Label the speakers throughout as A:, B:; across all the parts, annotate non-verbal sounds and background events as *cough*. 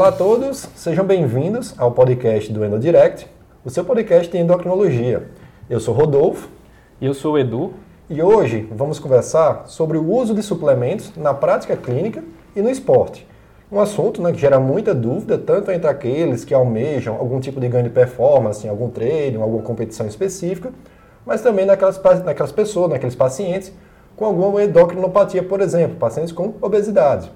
A: Olá a todos, sejam bem-vindos ao podcast do EndoDirect, o seu podcast de endocrinologia. Eu sou Rodolfo.
B: E eu sou o Edu.
A: E hoje vamos conversar sobre o uso de suplementos na prática clínica e no esporte. Um assunto né, que gera muita dúvida, tanto entre aqueles que almejam algum tipo de ganho de performance em algum treino, alguma competição específica, mas também naquelas, naquelas pessoas, naqueles pacientes com alguma endocrinopatia, por exemplo, pacientes com obesidade.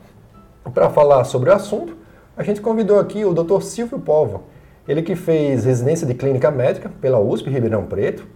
A: Para falar sobre o assunto, a gente convidou aqui o Dr. Silvio Povo, ele que fez residência de clínica médica pela USP Ribeirão Preto,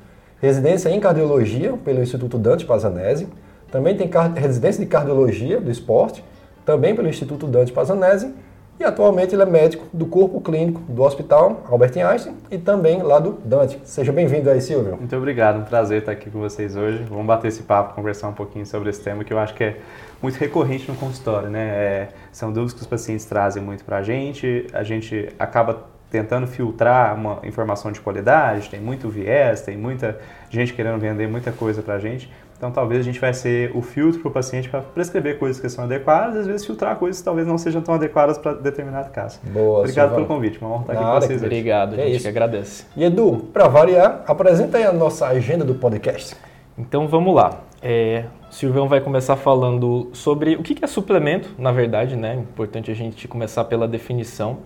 A: residência em cardiologia pelo Instituto Dante Pazanese, também tem residência de cardiologia do esporte, também pelo Instituto Dante Pazanese, e atualmente ele é médico do corpo clínico do Hospital Albert Einstein e também lá do Dante. Seja bem-vindo aí, Silvio.
B: Muito obrigado, um prazer estar aqui com vocês hoje. Vamos bater esse papo, conversar um pouquinho sobre esse tema que eu acho que é muito recorrente no consultório, né? É, são dúvidas que os pacientes trazem muito para a gente, a gente acaba tentando filtrar uma informação de qualidade, tem muito viés, tem muita gente querendo vender muita coisa para a gente. Então, talvez a gente vai ser o filtro para o paciente para prescrever coisas que são adequadas e, às vezes, filtrar coisas que talvez não sejam tão adequadas para determinado caso. Boa, Obrigado pelo convite. Uma honra estar aqui com vocês.
C: Obrigado, a é gente é que agradece.
A: E, Edu, para variar, apresenta aí a nossa agenda do podcast.
C: Então, vamos lá. É, o Silvão vai começar falando sobre o que é suplemento, na verdade, né? Importante a gente começar pela definição.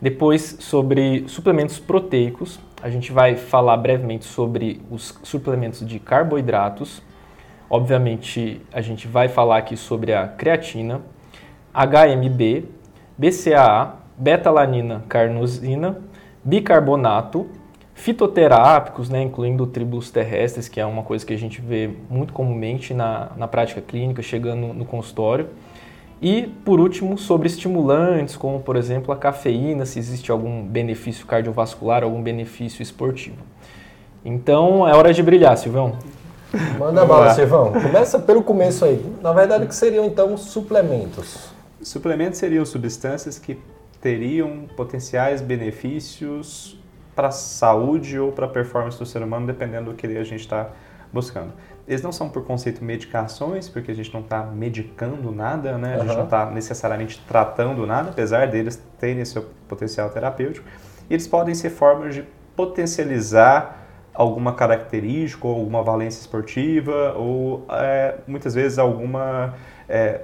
C: Depois, sobre suplementos proteicos. A gente vai falar brevemente sobre os suplementos de carboidratos. Obviamente, a gente vai falar aqui sobre a creatina, HMB, BCAA, betalanina carnosina, bicarbonato, fitoterápicos, né, incluindo tribulos terrestres, que é uma coisa que a gente vê muito comumente na, na prática clínica, chegando no consultório. E, por último, sobre estimulantes, como, por exemplo, a cafeína, se existe algum benefício cardiovascular, algum benefício esportivo. Então, é hora de brilhar, Silvão.
A: Manda bala, Silvão. Começa pelo começo aí. Na verdade, o que seriam, então, suplementos?
B: Suplementos seriam substâncias que teriam potenciais benefícios para a saúde ou para a performance do ser humano, dependendo do que a gente está buscando. Eles não são por conceito medicações, porque a gente não está medicando nada, né? a gente não está necessariamente tratando nada, apesar deles terem seu potencial terapêutico. E eles podem ser formas de potencializar alguma característica ou alguma valência esportiva ou é, muitas vezes alguma é,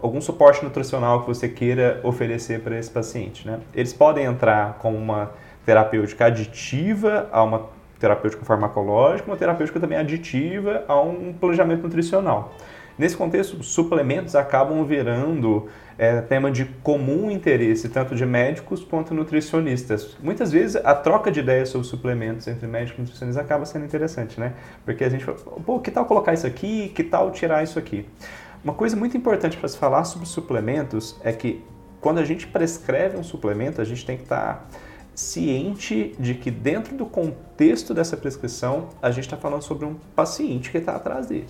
B: algum suporte nutricional que você queira oferecer para esse paciente. Né? Eles podem entrar com uma terapêutica aditiva a uma terapêutica farmacológica, uma terapêutica também aditiva a um planejamento nutricional. Nesse contexto, suplementos acabam virando é, tema de comum interesse, tanto de médicos quanto nutricionistas. Muitas vezes a troca de ideias sobre suplementos entre médicos e nutricionistas acaba sendo interessante, né? Porque a gente fala, pô, que tal colocar isso aqui, que tal tirar isso aqui? Uma coisa muito importante para se falar sobre suplementos é que quando a gente prescreve um suplemento, a gente tem que estar. Tá ciente de que dentro do contexto dessa prescrição a gente está falando sobre um paciente que está atrás dele.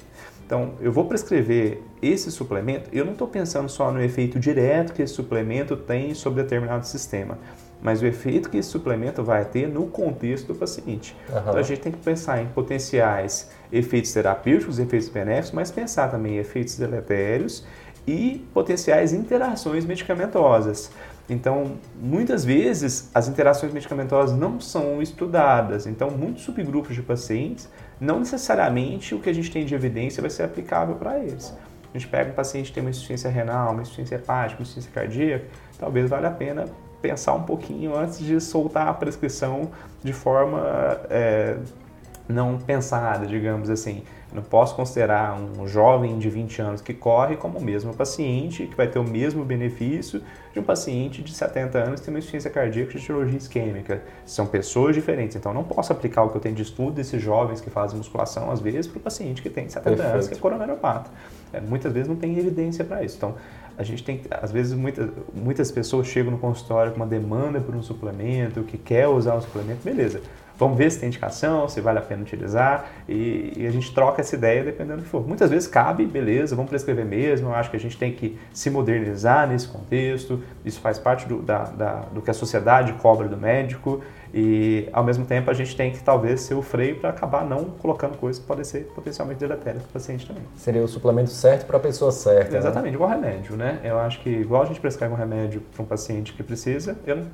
B: Então, eu vou prescrever esse suplemento, eu não estou pensando só no efeito direto que esse suplemento tem sobre determinado sistema, mas o efeito que esse suplemento vai ter no contexto do paciente. Uhum. Então, a gente tem que pensar em potenciais efeitos terapêuticos, efeitos benéficos, mas pensar também em efeitos deletérios e potenciais interações medicamentosas. Então, muitas vezes as interações medicamentosas não são estudadas. Então, muitos subgrupos de pacientes, não necessariamente o que a gente tem de evidência vai ser aplicável para eles. A gente pega um paciente que tem uma insuficiência renal, uma insuficiência hepática, uma insuficiência cardíaca, talvez valha a pena pensar um pouquinho antes de soltar a prescrição de forma é, não pensada, digamos assim. Não posso considerar um jovem de 20 anos que corre como o mesmo paciente, que vai ter o mesmo benefício de um paciente de 70 anos que tem uma insuficiência cardíaca de cirurgia isquêmica. São pessoas diferentes, então não posso aplicar o que eu tenho de estudo desses jovens que fazem musculação, às vezes, para o paciente que tem 70 Perfeito. anos, que é coronariopata. É, muitas vezes não tem evidência para isso. Então, a gente tem, às vezes, muitas, muitas pessoas chegam no consultório com uma demanda por um suplemento, que quer usar um suplemento, beleza. Vamos ver se tem indicação, se vale a pena utilizar e, e, a gente troca essa ideia dependendo do que for. Muitas vezes cabe, beleza, vamos prescrever mesmo. Eu acho que a gente tem que se modernizar nesse contexto. Isso faz parte do, da, da, do que a sociedade cobra do médico E, ao mesmo tempo, a gente tem que talvez ser o freio para acabar não colocando coisas que podem ser potencialmente deletérias para o paciente também.
A: Seria o suplemento certo para a pessoa certa.
B: Né? Exatamente, né? igual remédio, né? Eu acho que, igual a gente prescreve um remédio para um paciente que precisa, eu não,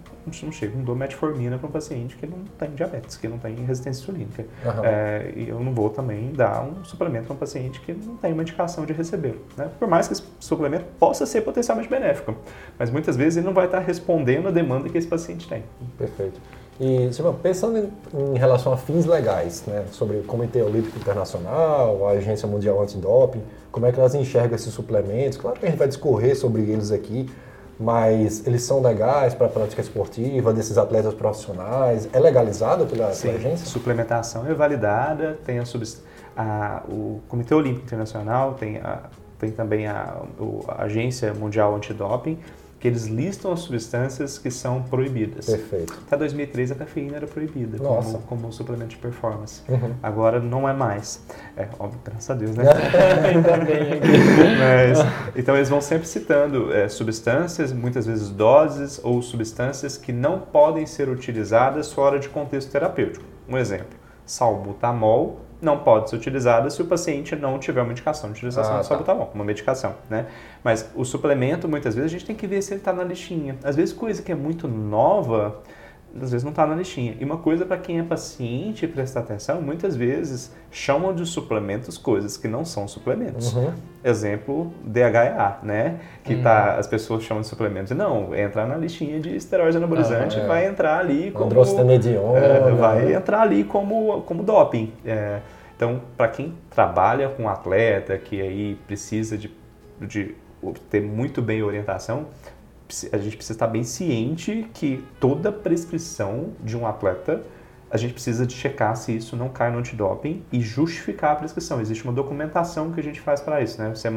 B: não chego, não dou metformina para um paciente que não tem diabetes, que não tem resistência insulínica. Uhum. É, e eu não vou também dar um suplemento para um paciente que não tem uma indicação de receber. Né? Por mais que esse suplemento possa ser potencialmente benéfico, mas muitas vezes ele não vai estar respondendo a demanda que esse paciente tem.
A: Perfeito. E, Silvão, pensando em, em, relação a fins legais, né, sobre o Comitê Olímpico Internacional, a Agência Mundial Antidoping, como é que elas enxergam esses suplementos? Claro que a gente vai discorrer sobre eles aqui, mas eles são legais para a prática esportiva desses atletas profissionais? É legalizado pela,
B: Sim,
A: pela agência?
B: suplementação é validada, tem a, a, o Comitê Olímpico Internacional, tem, a, tem também a, a Agência Mundial Antidoping, que eles listam as substâncias que são proibidas.
A: Perfeito.
B: Até 2003 a cafeína era proibida como, como suplemento de performance. Uhum. Agora não é mais. É, óbvio, graças a Deus, né? *laughs* Ainda bem. Mas, então eles vão sempre citando é, substâncias, muitas vezes doses ou substâncias que não podem ser utilizadas fora de contexto terapêutico. Um exemplo, salbutamol não pode ser utilizada se o paciente não tiver uma indicação de utilização ah, de salbutamol, tá. uma medicação, né? Mas o suplemento, muitas vezes, a gente tem que ver se ele está na listinha. Às vezes, coisa que é muito nova, às vezes não está na listinha. E uma coisa para quem é paciente prestar atenção, muitas vezes chamam de suplementos coisas que não são suplementos. Uhum. Exemplo, DHEA, né? Que uhum. tá, as pessoas chamam de suplementos. Não, entra na listinha de esteroide anabolizante, ah, é. vai entrar ali como... É, vai entrar ali como, como doping. É, então, para quem trabalha com atleta, que aí precisa de, de ter muito bem orientação, a gente precisa estar bem ciente que toda prescrição de um atleta, a gente precisa de checar se isso não cai no antidoping e justificar a prescrição. Existe uma documentação que a gente faz para isso, né? Você, é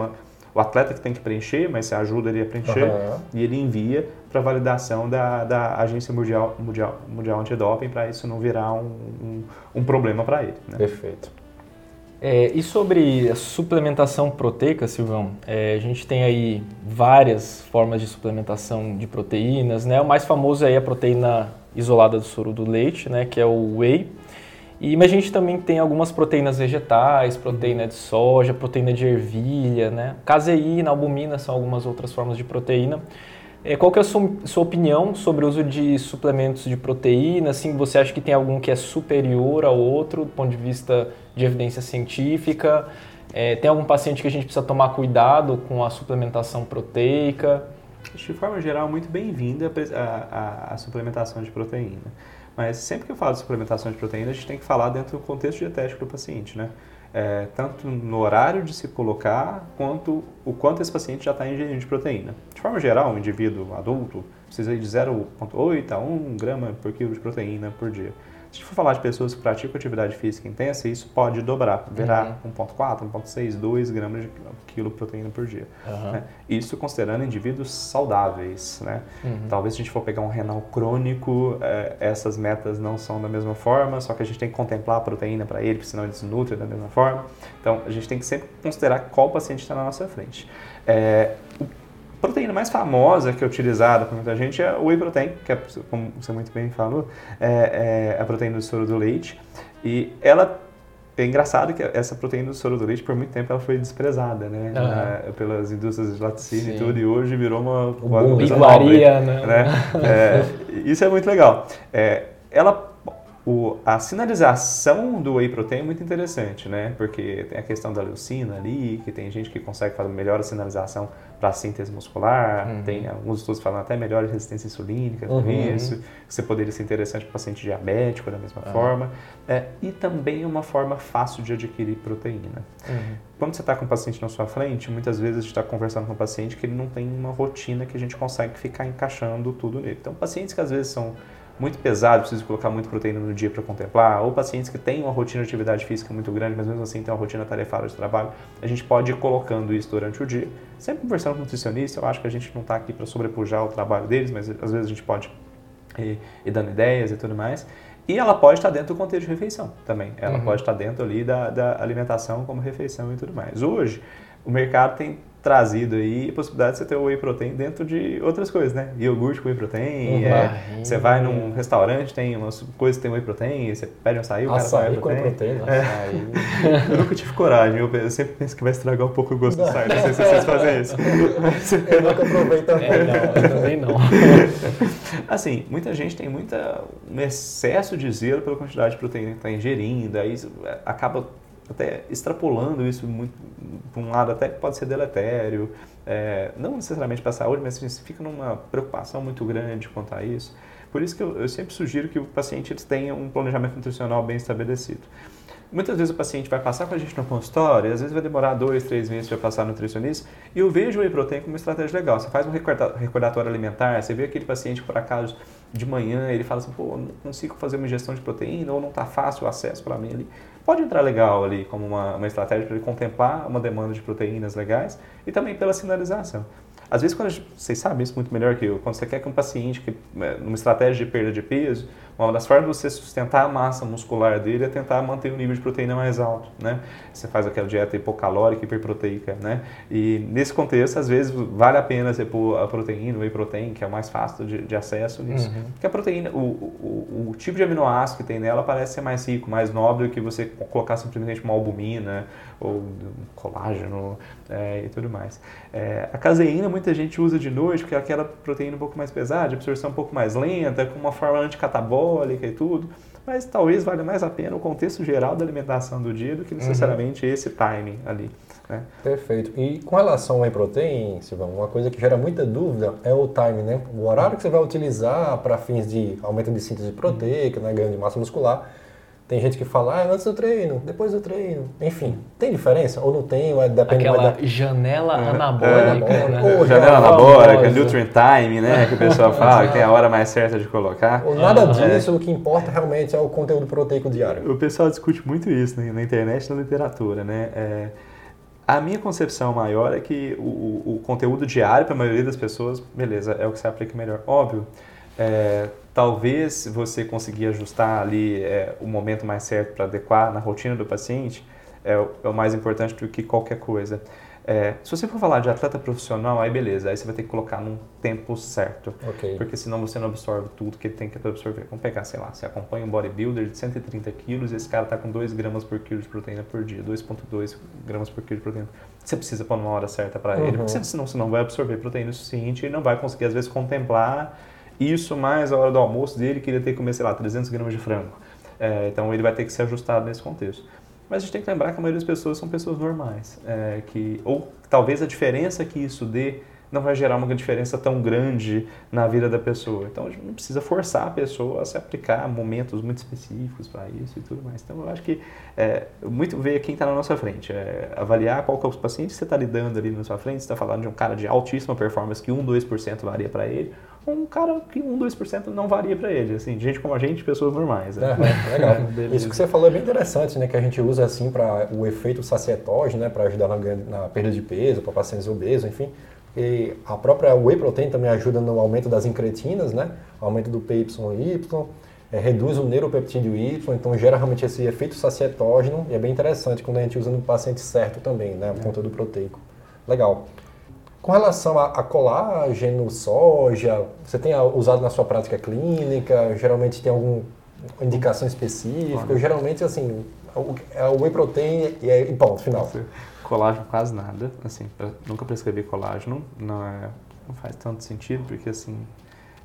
B: o atleta que tem que preencher, mas você ajuda ele a preencher uhum. e ele envia para validação da, da Agência Mundial, Mundial, Mundial Antidoping para isso não virar um, um, um problema para ele. Né?
A: Perfeito.
C: É, e sobre a suplementação proteica, Silvão, é, a gente tem aí várias formas de suplementação de proteínas, né? O mais famoso é a proteína isolada do soro do leite, né? Que é o whey. E, mas a gente também tem algumas proteínas vegetais, proteína de soja, proteína de ervilha, né? Caseína, albumina são algumas outras formas de proteína. É, qual que é a sua, sua, opinião sobre o uso de suplementos de proteína? Assim, você acha que tem algum que é superior ao outro do ponto de vista de evidência científica? É, tem algum paciente que a gente precisa tomar cuidado com a suplementação proteica?
B: De forma geral, muito bem-vinda a, a, a, suplementação de proteína. Mas sempre que eu falo de suplementação de proteína, a gente tem que falar dentro do contexto dietético do paciente, né? É, tanto no horário de se colocar, quanto o quanto esse paciente já está ingerindo de proteína. De forma geral, um indivíduo adulto precisa de 0,8 a 1 grama por quilo de proteína por dia. Se a gente for falar de pessoas que praticam atividade física intensa, isso pode dobrar, virar uhum. 1,4, 1,6, 2 gramas de quilo de proteína por dia. Uhum. Né? Isso considerando indivíduos saudáveis. Né? Uhum. Talvez se a gente for pegar um renal crônico, é, essas metas não são da mesma forma, só que a gente tem que contemplar a proteína para ele, porque senão ele desnutre da mesma forma. Então, a gente tem que sempre considerar qual paciente está na nossa frente. É, o proteína mais famosa que é utilizada por muita gente é o whey protein, que é, como você muito bem falou, é, é a proteína do soro do leite. E ela é engraçado que essa proteína do soro do leite, por muito tempo, ela foi desprezada, né? Uhum. pelas indústrias de laticínio e tudo, e hoje virou uma...
C: uma iguaria, né? né?
B: é, isso é muito legal. É, ela o, a sinalização do whey protein é muito interessante, né? Porque tem a questão da leucina ali, que tem gente que consegue fazer melhor a sinalização para síntese muscular, uhum. tem alguns estudos falando até melhor resistência insulínica com uhum. isso, que você poderia ser interessante para paciente diabético da mesma uhum. forma. É, e também é uma forma fácil de adquirir proteína. Uhum. Quando você está com o paciente na sua frente, muitas vezes a gente está conversando com o paciente que ele não tem uma rotina que a gente consegue ficar encaixando tudo nele. Então, pacientes que às vezes são muito pesado, precisa colocar muita proteína no dia para contemplar, ou pacientes que têm uma rotina de atividade física muito grande, mas mesmo assim tem uma rotina tarefada de trabalho, a gente pode ir colocando isso durante o dia. Sempre conversando com o nutricionista, eu acho que a gente não está aqui para sobrepujar o trabalho deles, mas às vezes a gente pode ir, ir, dando ideias e tudo mais. E ela pode estar dentro do contexto de refeição também. Ela uhum. pode estar dentro ali da, da alimentação como refeição e tudo mais. Hoje, o mercado tem trazido aí a possibilidade de você ter o whey protein dentro de outras coisas, né? Iogurte com whey protein,
C: Uhum.
B: é, você vai num restaurante, tem umas coisas que tem whey protein, você pede um açaí, o cara
A: Açaí
B: whey
A: com
B: protein.
A: proteína.
C: É.
A: Açaí. *laughs*
B: Eu nunca tive coragem, eu, eu sempre penso que vai estragar um pouco o gosto do açaí, não sei se vocês fazem isso. *laughs*
A: Eu nunca provei também.
C: É, não, eu também não. *laughs*
B: Assim, muita gente tem muita, um excesso de zelo pela quantidade de proteína que está ingerindo, aí é, acaba até extrapolando isso muito para um lado até que pode ser deletério, é, não necessariamente para a saúde, mas assim, fica numa preocupação muito grande quanto a isso. Por isso que eu, eu sempre sugiro que o paciente tenha um planejamento nutricional bem estabelecido. Muitas vezes o paciente vai passar com a gente no consultório, às vezes vai demorar dois, três meses para passar no nutricionista, e eu vejo o whey protein como uma estratégia legal. Você faz um recorda- recordatório alimentar, você vê aquele paciente por acaso de manhã ele fala assim, pô, não consigo fazer uma ingestão de proteína, ou não está fácil o acesso para mim ali. Pode entrar legal ali como uma, uma estratégia para ele contemplar uma demanda de proteínas legais e também pela sinalização. Às vezes, quando gente, vocês sabem isso muito melhor que eu, quando você quer que um paciente, que, é, numa estratégia de perda de peso, uma das formas de você sustentar a massa muscular dele é tentar manter o nível de proteína mais alto, né? Você faz aquela dieta hipocalórica, hiperproteica, né? E nesse contexto, às vezes, vale a pena você pôr a proteína, o whey protein, que é o mais fácil de, de acesso nisso. Porque a proteína, o, o, o tipo de aminoácido que tem nela parece ser mais rico, mais nobre do que você colocar simplesmente uma albumina ou colágeno é, e tudo mais. É, a caseína muita gente usa de noite porque é aquela proteína um pouco mais pesada, de absorção um pouco mais lenta, com uma forma anticatabólica e tudo. Mas talvez valha mais a pena o contexto geral da alimentação do dia do que necessariamente esse timing ali. Né?
A: Perfeito. E com relação ao whey protein, Silvão, uma coisa que gera muita dúvida é o time, né? O horário que você vai utilizar para fins de aumento de síntese proteica, né? ganho de massa muscular. Tem gente que fala, ah, antes do treino, depois do treino. Enfim, tem diferença? Ou não tem? Ou é- depende
C: Aquela
A: da...
C: janela
B: É,
C: anabólica,
A: é,
C: né?
A: Pô,
B: Janela anabólica, nutrient time, né? Que o pessoal *laughs* fala, que tem a hora mais certa de colocar.
A: Ou nada
C: Ah,
A: disso, o que importa realmente é o conteúdo proteico diário.
B: O pessoal discute muito isso né, na internet e na literatura, né? É, a minha concepção maior é que o, o- o conteúdo diário, para a maioria das pessoas, beleza, é o que se aplica melhor. Óbvio, é, talvez você conseguir ajustar ali é, o momento mais certo para adequar na rotina do paciente é o, é o mais importante do que qualquer coisa. É, se você for falar de atleta profissional, aí beleza, aí você vai ter que colocar num tempo certo.
A: Ok.
B: Porque senão você não absorve tudo que ele tem que absorver. Vamos pegar, sei lá, você acompanha um bodybuilder de 130 quilos e esse cara está com 2 gramas por quilo de proteína por dia, 2,2 gramas por quilo de proteína. Você precisa pôr numa hora certa para ele,
A: Uhum.
B: porque senão você não vai absorver proteína o suficiente e não vai conseguir, às vezes, contemplar isso mais a hora do almoço dele, que ele tem que comer, sei lá, 300 gramas de frango. É, então ele vai ter que ser ajustado nesse contexto. Mas a gente tem que lembrar que a maioria das pessoas são pessoas normais, é, que ou talvez a diferença que isso dê não vai gerar uma diferença tão grande na vida da pessoa. Então a gente não precisa forçar a pessoa a se aplicar a momentos muito específicos para isso e tudo mais. Então eu acho que é, muito ver quem está na nossa frente, é, avaliar qual que é os pacientes que você está lidando ali na sua frente. Você está falando de um cara de altíssima performance que 1, 2% varia para ele, um cara que 1, 2% não varia para ele. Assim, gente como a gente, pessoas normais. né?
A: Aham, legal. *laughs* Isso que você falou é bem interessante, né? Que a gente usa assim para o efeito sacietógeno, né? Para ajudar na, na perda de peso, para pacientes obesos, enfim. E a própria whey protein também ajuda no aumento das incretinas, né? Aumento do PYY, é, reduz o neuropeptídeo Y, então gera realmente esse efeito sacietógeno e é bem interessante quando a gente usa no paciente certo também, né? O conteúdo proteico. Legal. Com relação a, a colágeno, soja, você tem usado na sua prática clínica? Geralmente tem alguma indicação específica?
B: Olha.
A: Geralmente, assim, é o whey protein e é e ponto, final.
B: Colágeno quase nada, assim, nunca prescrevi colágeno, não, é, não faz tanto sentido, porque assim,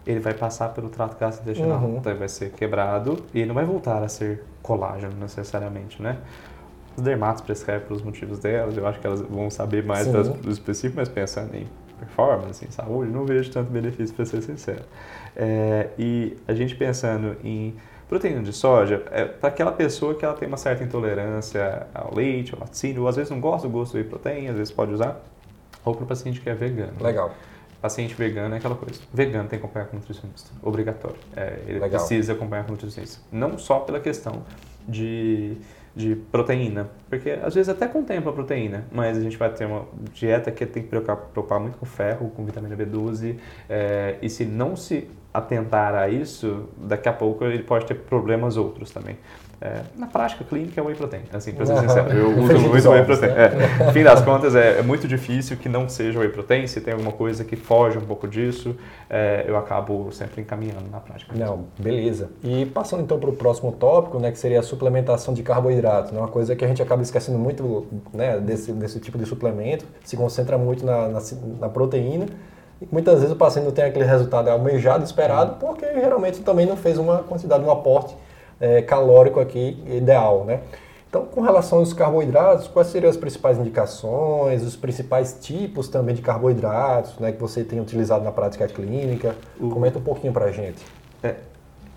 B: ele vai passar pelo trato gastrointestinal,
A: Uhum.
B: então ele vai ser quebrado e não vai voltar a ser colágeno necessariamente, né? Os dermatos prescrevem pelos motivos delas, eu acho que elas vão saber mais das, do específico, mas pensando em performance, em saúde, não vejo tanto benefício, para ser sincero. É, e a gente pensando em proteína de soja, é para aquela pessoa que ela tem uma certa intolerância ao leite, ao laticínio, ou às vezes não gosta do gosto do whey protein, às vezes pode usar, ou para o paciente que é vegano.
A: Legal.
B: Paciente vegano é aquela coisa. Vegano tem que acompanhar com nutricionista. Obrigatório. É, ele
A: Legal.
B: precisa acompanhar com nutricionista. Não só pela questão de de proteína, porque às vezes até contempla proteína, mas a gente vai ter uma dieta que tem que preocupar, preocupar muito com ferro, com vitamina B12, é, e se não se atentar a isso, daqui a pouco ele pode ter problemas outros também. É, na prática clínica é whey protein, assim, pra ser sincero. Eu *laughs* uso muito whey protein. Né? É, no fim das contas, é, é, muito difícil que não seja whey protein. Se tem alguma coisa que foge um pouco disso, é, eu acabo sempre encaminhando na prática.
A: Não, beleza. E passando então para o próximo tópico, né, que seria a suplementação de carboidratos. Né, uma coisa que a gente acaba esquecendo muito né, desse, desse tipo de suplemento, se concentra muito na, na, na proteína. Muitas vezes o paciente não tem aquele resultado almejado, esperado, porque geralmente também não fez uma quantidade, um aporte é, calórico aqui ideal, né? Então, com relação aos carboidratos, quais seriam as principais indicações, os principais tipos também de carboidratos né, que você tem utilizado na prática clínica? O... Comenta um pouquinho para a gente.
B: É,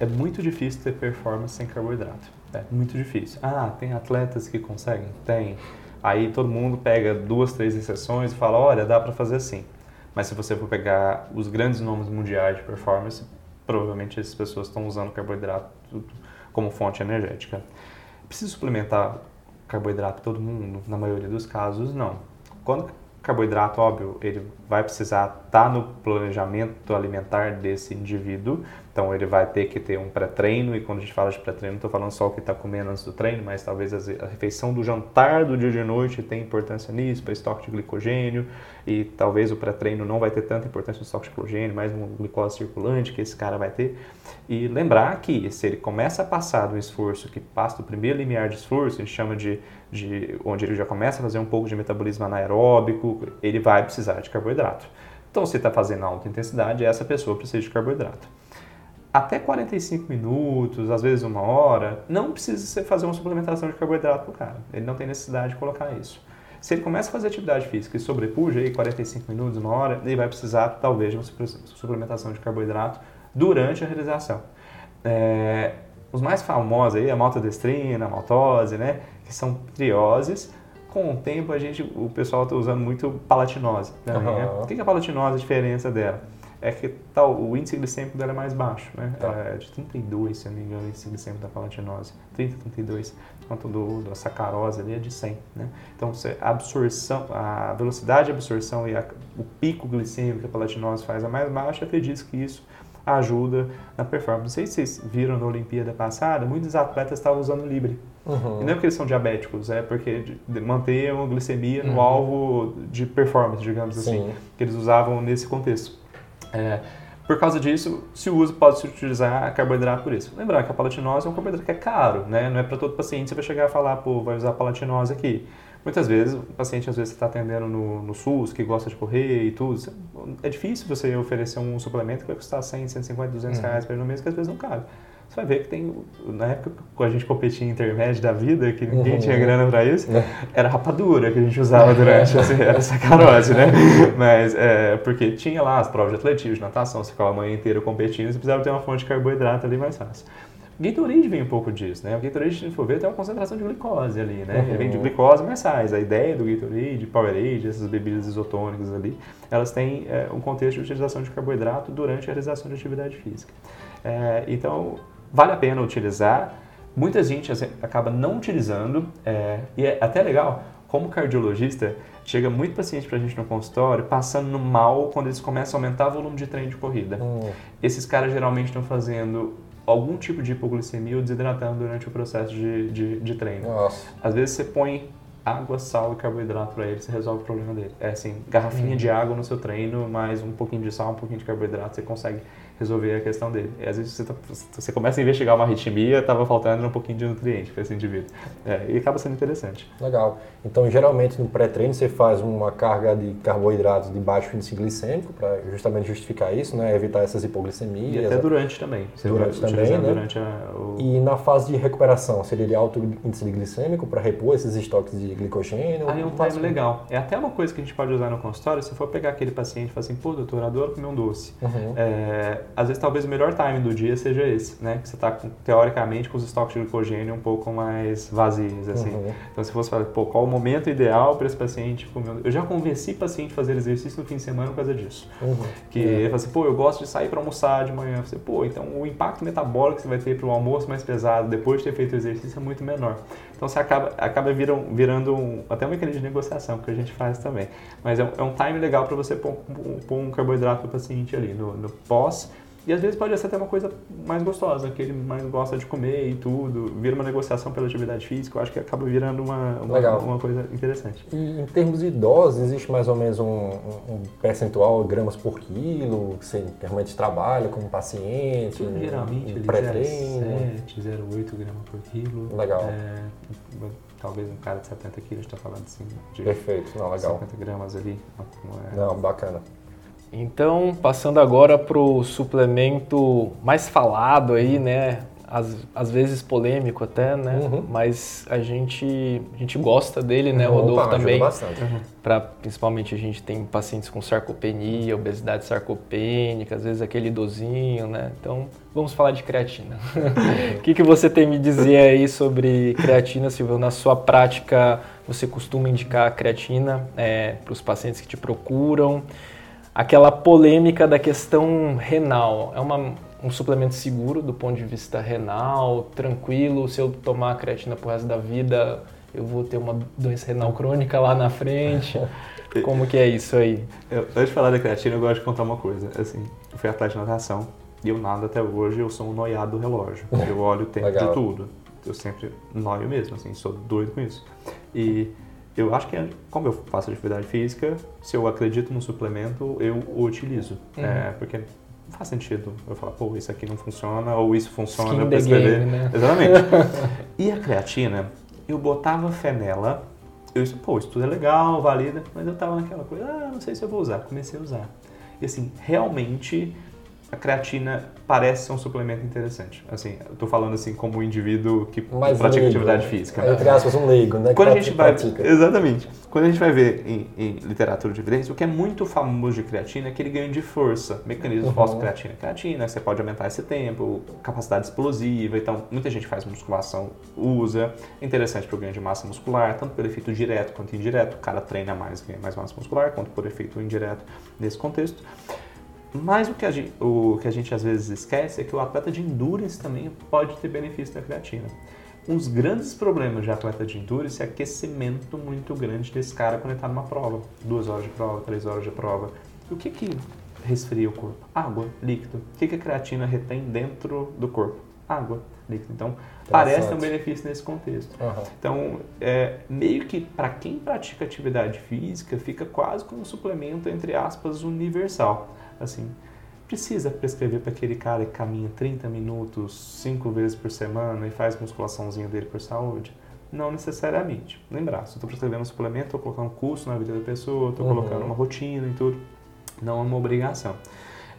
B: é muito difícil ter performance sem carboidrato. É muito difícil. Ah, tem atletas que conseguem? Tem. Aí todo mundo pega duas, três exceções e fala, olha, dá para fazer assim. Mas se você for pegar os grandes nomes mundiais de performance, provavelmente essas pessoas estão usando carboidrato como fonte energética. Precisa suplementar carboidrato todo mundo? Na maioria dos casos, não. Quando carboidrato, óbvio, ele vai precisar estar tá no planejamento alimentar desse indivíduo, então ele vai ter que ter um pré-treino, e quando a gente fala de pré-treino, não estou falando só o que está comendo antes do treino, mas talvez a refeição do jantar do dia de noite tenha importância nisso, para estoque de glicogênio, e talvez o pré-treino não vai ter tanta importância no estoque de glicogênio, mais uma glicose circulante que esse cara vai ter. E lembrar que se ele começa a passar do esforço, que passa do primeiro limiar de esforço, a gente chama de, de onde ele já começa a fazer um pouco de metabolismo anaeróbico, ele vai precisar de carboidrato. Então, se está fazendo alta intensidade, essa pessoa precisa de carboidrato até 45 minutos, às vezes uma hora, não precisa você fazer uma suplementação de carboidrato para o cara. Ele não tem necessidade de colocar isso. Se ele começa a fazer atividade física e sobrepuja aí 45 minutos, uma hora, ele vai precisar talvez de uma suplementação de carboidrato durante a realização. É, os mais famosos aí, a maltodestrina, a maltose, né, que são trioses, com o tempo a gente, o pessoal está usando muito palatinose. Também, uhum. né? O que é a palatinose, a diferença dela? É que tal, o índice glicêmico dela é mais baixo, né? Tá. É de 32, se eu não me engano, o índice glicêmico da palatinose. 30, 32. Enquanto do, da sacarose ali é de 100, né? Então, a absorção, a velocidade de absorção e a, o pico glicêmico que a palatinose faz é mais baixa, acredito que isso ajuda na performance. Não sei se vocês viram na Olimpíada passada, muitos atletas estavam usando Libre. Uhum. E não é porque eles são diabéticos, é porque manter uma glicemia no uhum. alvo de performance, digamos assim, Sim. que eles usavam nesse contexto. É, por causa disso, se usa, pode se utilizar carboidrato por isso. Lembrar que a palatinose é um carboidrato que é caro, né? Não é para todo paciente você vai chegar a falar, pô, vai usar palatinose aqui. Muitas vezes, o paciente às vezes está atendendo no, no, SUS, que gosta de correr e tudo. É difícil você oferecer um suplemento que vai custar 100, 150, 200 uhum. reais para ir no mês, que às vezes não cabe você vai ver que tem. Na época que a gente competia em intermédio da vida, que ninguém uhum. tinha grana para isso, é. era rapadura que a gente usava durante assim, era sacarose, né? Mas é, porque tinha lá as provas de atletismo, de natação, você ficava a manhã inteira competindo, você precisava ter uma fonte de carboidrato ali mais fácil. Gatorade vem um pouco disso, né? O Gatorade, se for ver, tem uma concentração de glicose ali, né? Uhum. Ele vem de glicose mais sais. A ideia do Gatorade, Powerade, essas bebidas isotônicas ali, elas têm é, um contexto de utilização de carboidrato durante a realização de atividade física. É, então, vale a pena utilizar. Muita gente assim, acaba não utilizando, é, e é até legal, como cardiologista, chega muito paciente para a gente no consultório passando mal quando eles começam a aumentar o volume de treino de corrida. Hum. Esses caras geralmente estão fazendo algum tipo de hipoglicemia ou desidratando durante o processo de, de, de treino. Nossa. Às vezes você põe água, sal e carboidrato para ele, você resolve o problema dele. É assim, garrafinha hum. de água no seu treino, mais um pouquinho de sal, um pouquinho de carboidrato, você consegue resolver a questão dele. E às vezes você, tá, você começa a investigar uma arritmia, estava faltando um pouquinho de nutriente para esse indivíduo. É, e acaba sendo interessante.
A: Legal. Então, geralmente no pré-treino você faz uma carga de carboidratos de baixo índice glicêmico para justamente justificar isso, né? evitar essas hipoglicemias.
B: E até durante também.
A: Você durante também, né? Durante a, o... E na fase de recuperação, seria de alto índice glicêmico para repor esses estoques de glicogênio?
B: Aí é um time legal. É até uma coisa que a gente pode usar no consultório, se for pegar aquele paciente e falar assim, pô, doutor, adoro comer um doce. Uhum. É, às vezes talvez o melhor time do dia seja esse, né? Que você está teoricamente com os estoques de glicogênio um pouco mais vazios, assim. Uhum. Então se fosse falar, pô, qual o momento ideal para esse paciente? Eu já convenci paciente a fazer exercício no fim de semana por causa disso. Uhum. Que é. ele fala assim, pô, eu gosto de sair para almoçar de manhã. Eu falei, pô, então o impacto metabólico que você vai ter para o almoço mais pesado depois de ter feito o exercício é muito menor. Então você acaba, acaba viram, virando um, até um mecanismo de negociação que a gente faz também. Mas é um, é um time legal para você pôr, pôr um carboidrato para o paciente ali no, no pós e às vezes pode ser até uma coisa mais gostosa, que ele mais gosta de comer e tudo. Vira uma negociação pela atividade física, eu acho que acaba virando uma, uma, uma coisa interessante.
A: E em termos de dose, existe mais ou menos um, um percentual gramas por quilo que você realmente trabalha com o paciente?
B: Sim, geralmente um pré-treino? 0,7, 0,8 gramas por quilo.
A: Legal.
B: É, talvez um cara de 70 quilos está falando assim. De
A: Perfeito, não, legal.
B: 50 gramas ali.
A: É... Não, bacana.
C: Então, passando agora para o suplemento mais falado aí, né? Às, às vezes polêmico até, né? Uhum. Mas a gente, a gente gosta dele, né? O Rodolfo também.
A: Bastante.
C: Uhum. Pra, principalmente a gente tem pacientes com sarcopenia, obesidade sarcopênica, às vezes aquele idosinho, né? Então, vamos falar de creatina. *laughs* O que, que você tem me dizer aí sobre creatina, Silvio? Na sua prática, você costuma indicar creatina é, para os pacientes que te procuram? Aquela polêmica da questão renal. É uma, um suplemento seguro do ponto de vista renal, tranquilo. Se eu tomar a creatina pro resto da vida, eu vou ter uma doença renal crônica lá na frente. *laughs* Como que é isso aí?
B: Eu, antes de falar da creatina, eu gosto de contar uma coisa. Assim, eu fui atleta de natação e eu nado até hoje, eu sou um noiado do relógio. Eu olho o tempo de tudo. Eu sempre noio mesmo, assim, sou doido com isso. E eu acho que, como eu faço atividade física, se eu acredito no suplemento, eu o utilizo. Uhum. É, porque não faz sentido eu falar, pô, isso aqui não funciona, ou isso funciona,
C: Skin
B: eu
C: prescrever. Né?
B: Exatamente. *laughs* e a creatina, eu botava fé nela, eu disse, pô, isso tudo é legal, valida, mas eu tava naquela coisa, ah, não sei se eu vou usar. Comecei a usar. E assim, realmente a creatina parece ser um suplemento interessante. Assim, eu tô falando assim como um indivíduo que Mais pratica leigo, atividade né? física.
A: É, entre aspas, um leigo, né?
B: Quando a gente vai, exatamente. Quando a gente vai ver em, em, literatura de evidência, o que é muito famoso de creatina é aquele ganho de força, mecanismo uhum. fosfocreatina. Creatina, você pode aumentar esse tempo, capacidade explosiva, então muita gente faz musculação, usa. É interessante para o ganho de massa muscular, tanto pelo efeito direto quanto indireto. O cara treina mais, ganha mais massa muscular, quanto por efeito indireto nesse contexto. Mas o que, a gente, o que a gente às vezes esquece é que o atleta de endurance também pode ter benefício da creatina. Um dos grandes problemas de atleta de endurance é aquecimento muito grande desse cara quando ele está numa prova. Duas horas de prova, três horas de prova. E o que que resfria o corpo? Água, líquido. O que, que a creatina retém dentro do corpo? Água, líquido. Então, parece um benefício nesse contexto. Uhum. Então, é, meio que para quem pratica atividade física, fica quase como um suplemento, entre aspas, universal assim, precisa prescrever para aquele cara que caminha 30 minutos, 5 vezes por semana e faz musculaçãozinha dele por saúde? Não necessariamente. Lembrar, se eu estou prescrevendo um suplemento, estou colocando custo na vida da pessoa, estou uhum. colocando uma rotina e tudo. Não é uma obrigação.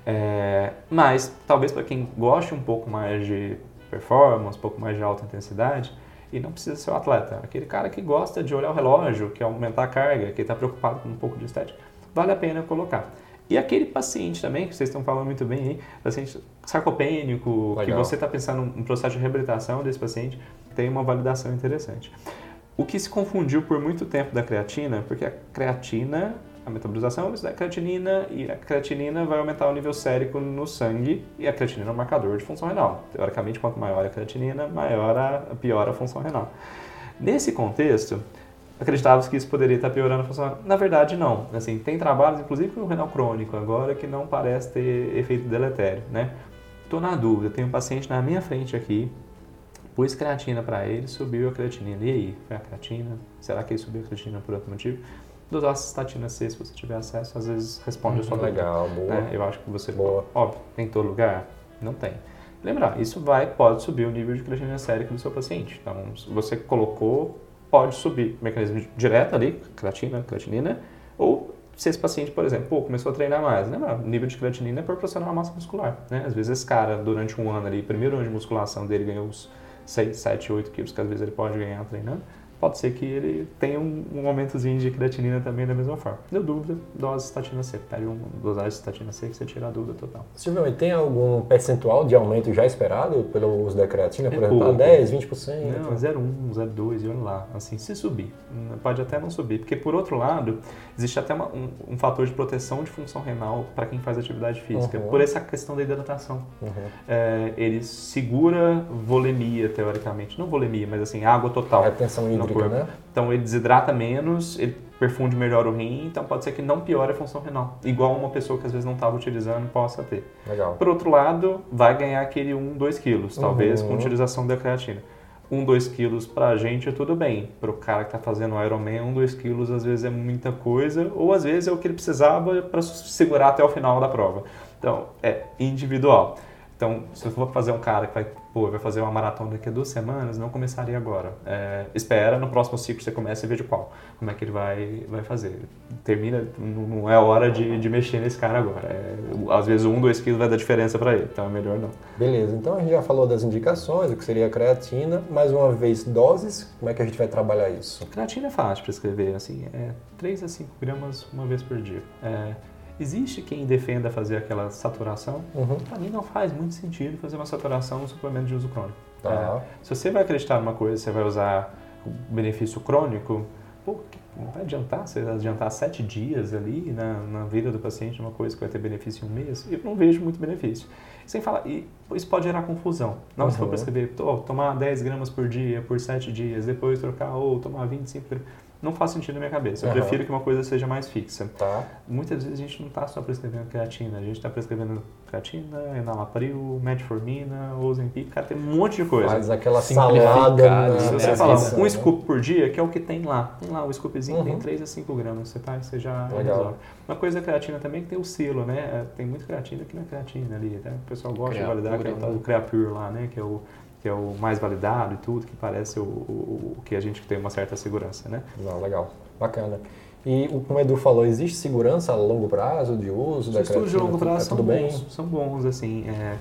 B: É, mas, talvez para quem goste um pouco mais de performance, um pouco mais de alta intensidade, e não precisa ser o um atleta, aquele cara que gosta de olhar o relógio, que aumentar a carga, que está preocupado com um pouco de estética, vale a pena colocar. E aquele paciente também, que vocês estão falando muito bem aí, paciente sarcopênico, Legal. que você está pensando no processo de reabilitação desse paciente, tem uma validação interessante. O que se confundiu por muito tempo da creatina, porque a creatina, a metabolização da creatinina e a creatinina vai aumentar o nível sérico no sangue e a creatinina é um marcador de função renal. Teoricamente, quanto maior a creatinina, maior a, pior a função renal. Nesse contexto, acreditava que isso poderia estar piorando a função. Na verdade, não. Assim, tem trabalhos, inclusive com o renal crônico agora, que não parece ter efeito deletério, né? Estou na dúvida, tem um paciente na minha frente aqui, pus creatina para ele, subiu a creatinina. E aí, foi a creatina? Será que ele subiu a creatina por outro motivo? Dosar cistatina C, se você tiver acesso, às vezes responde hum, a sua
A: dúvida. Legal, boa.
B: Né? Eu acho que você... Boa. Óbvio, tem todo lugar? Não tem. Lembrar, isso vai, pode subir o nível de creatinina sérica do seu paciente. Então, você colocou pode subir mecanismo direto ali, creatina, creatinina, ou se esse paciente, por exemplo, pô, começou a treinar mais, né? O nível de creatinina é proporcional à massa muscular, né? Às vezes esse cara, durante um ano ali, primeiro ano de musculação dele ganhou uns 6, 7, 8 quilos, que às vezes ele pode ganhar treinando, pode ser que ele tenha um, um aumentozinho de creatinina também da mesma forma. Deu dúvida, dose estatina C. Pede uma dosagem de estatina C que você tira a dúvida total.
A: Silvio, e tem algum percentual de aumento já esperado pelo uso da creatina? Por
B: É
A: exemplo,
B: pouco.
A: 10, 20%?
B: Não, 0,1, 0,2 e olha lá. Assim, se subir. Hum, Pode até não subir. Porque, por outro lado, existe até uma- um, um fator de proteção de função renal para quem faz atividade física.
A: Uhum.
B: Por essa questão da hidratação.
A: Uhum.
B: É, ele segura volemia, teoricamente. Não volemia, mas assim, água total.
A: Retenção hídrica,
B: corpo.
A: né?
B: Então ele desidrata menos, ele perfunde melhor o rim, então pode ser que não piore a função renal. Igual uma pessoa que às vezes não estava utilizando possa ter.
A: Legal.
B: Por outro lado, vai ganhar aquele 1, 2 quilos, talvez,
A: Uhum.
B: com utilização da creatina. 1, 2 quilos pra gente é tudo bem. Pro cara que tá fazendo Ironman, 1, 2 quilos às vezes é muita coisa, ou às vezes é o que ele precisava para segurar até o final da prova. Então, é individual. Então, se eu for fazer um cara que vai, pô, vai fazer uma maratona daqui a duas semanas, não começaria agora. É, espera, no próximo ciclo você começa e vê de qual. Como é que ele vai, vai fazer. Termina, não é hora de, de mexer nesse cara agora. É, às vezes um, dois quilos vai dar diferença para ele, então é melhor não.
A: Beleza, então a gente já falou das indicações, o que seria a creatina. Mais uma vez, doses, como é que a gente vai trabalhar isso?
B: Creatina é fácil para escrever, assim, é 3 a 5 gramas uma vez por dia. É, existe quem defenda fazer aquela saturação.
A: Uhum.
B: Para mim não faz muito sentido fazer uma saturação no suplemento de uso crônico.
A: Tá.
B: É, se você vai acreditar numa coisa, você vai usar o benefício crônico, pô, não vai adiantar você adiantar sete dias ali na, na vida do paciente, uma coisa que vai ter benefício em um mês? Eu não vejo muito benefício. Sem falar, e isso pode gerar confusão. Que você for prescrever, tomar 10 gramas por dia por 7 dias, depois trocar ou tomar 25 gramas. Não faz sentido na minha cabeça. Eu
A: Aham.
B: prefiro que uma coisa seja mais fixa.
A: Tá.
B: Muitas vezes a gente não está só prescrevendo creatina, a gente está prescrevendo creatina, enalapril, metformina, Ozempic, cara, tem um monte de coisa.
A: Faz aquela salada na,
C: né?
B: Se você falar
A: descrição,
B: um
A: né?
B: scoop por dia, que é o que tem lá. Tem lá o scoopzinho, tem
A: Uhum.
B: 3 a 5 gramas, você, tá, você já resolve. Uma coisa da creatina também é que tem o selo, né? É, Tem muita creatina que não é creatina ali, né? O pessoal gosta de validar é o
C: né?
B: do Creapure lá, né? Que é o que é o mais validado e tudo, que parece o, o, o que a gente tem uma certa segurança, né?
A: Não, legal. Bacana. E o- como o Edu falou, existe segurança a longo prazo de uso
B: Os
A: da
B: estudos de
A: creatina?
B: longo
A: Tá
B: prazo são
A: bem?
B: bons, são bons, assim. É,